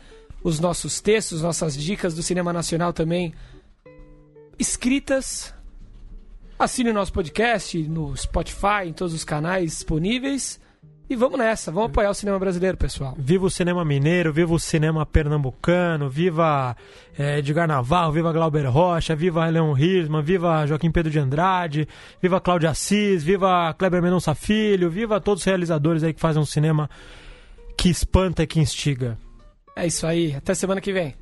os nossos textos, nossas dicas do cinema nacional também escritas. Assine o nosso podcast no Spotify, em todos os canais disponíveis. E vamos nessa, vamos apoiar o cinema brasileiro, pessoal. Viva o cinema mineiro, viva o cinema pernambucano, viva é, Edgar Navarro, viva Glauber Rocha, viva Leon Hirschman, viva Joaquim Pedro de Andrade, viva Cláudio Assis, viva Kleber Mendonça Filho, viva todos os realizadores aí que fazem um cinema que espanta e que instiga. É isso aí, até semana que vem.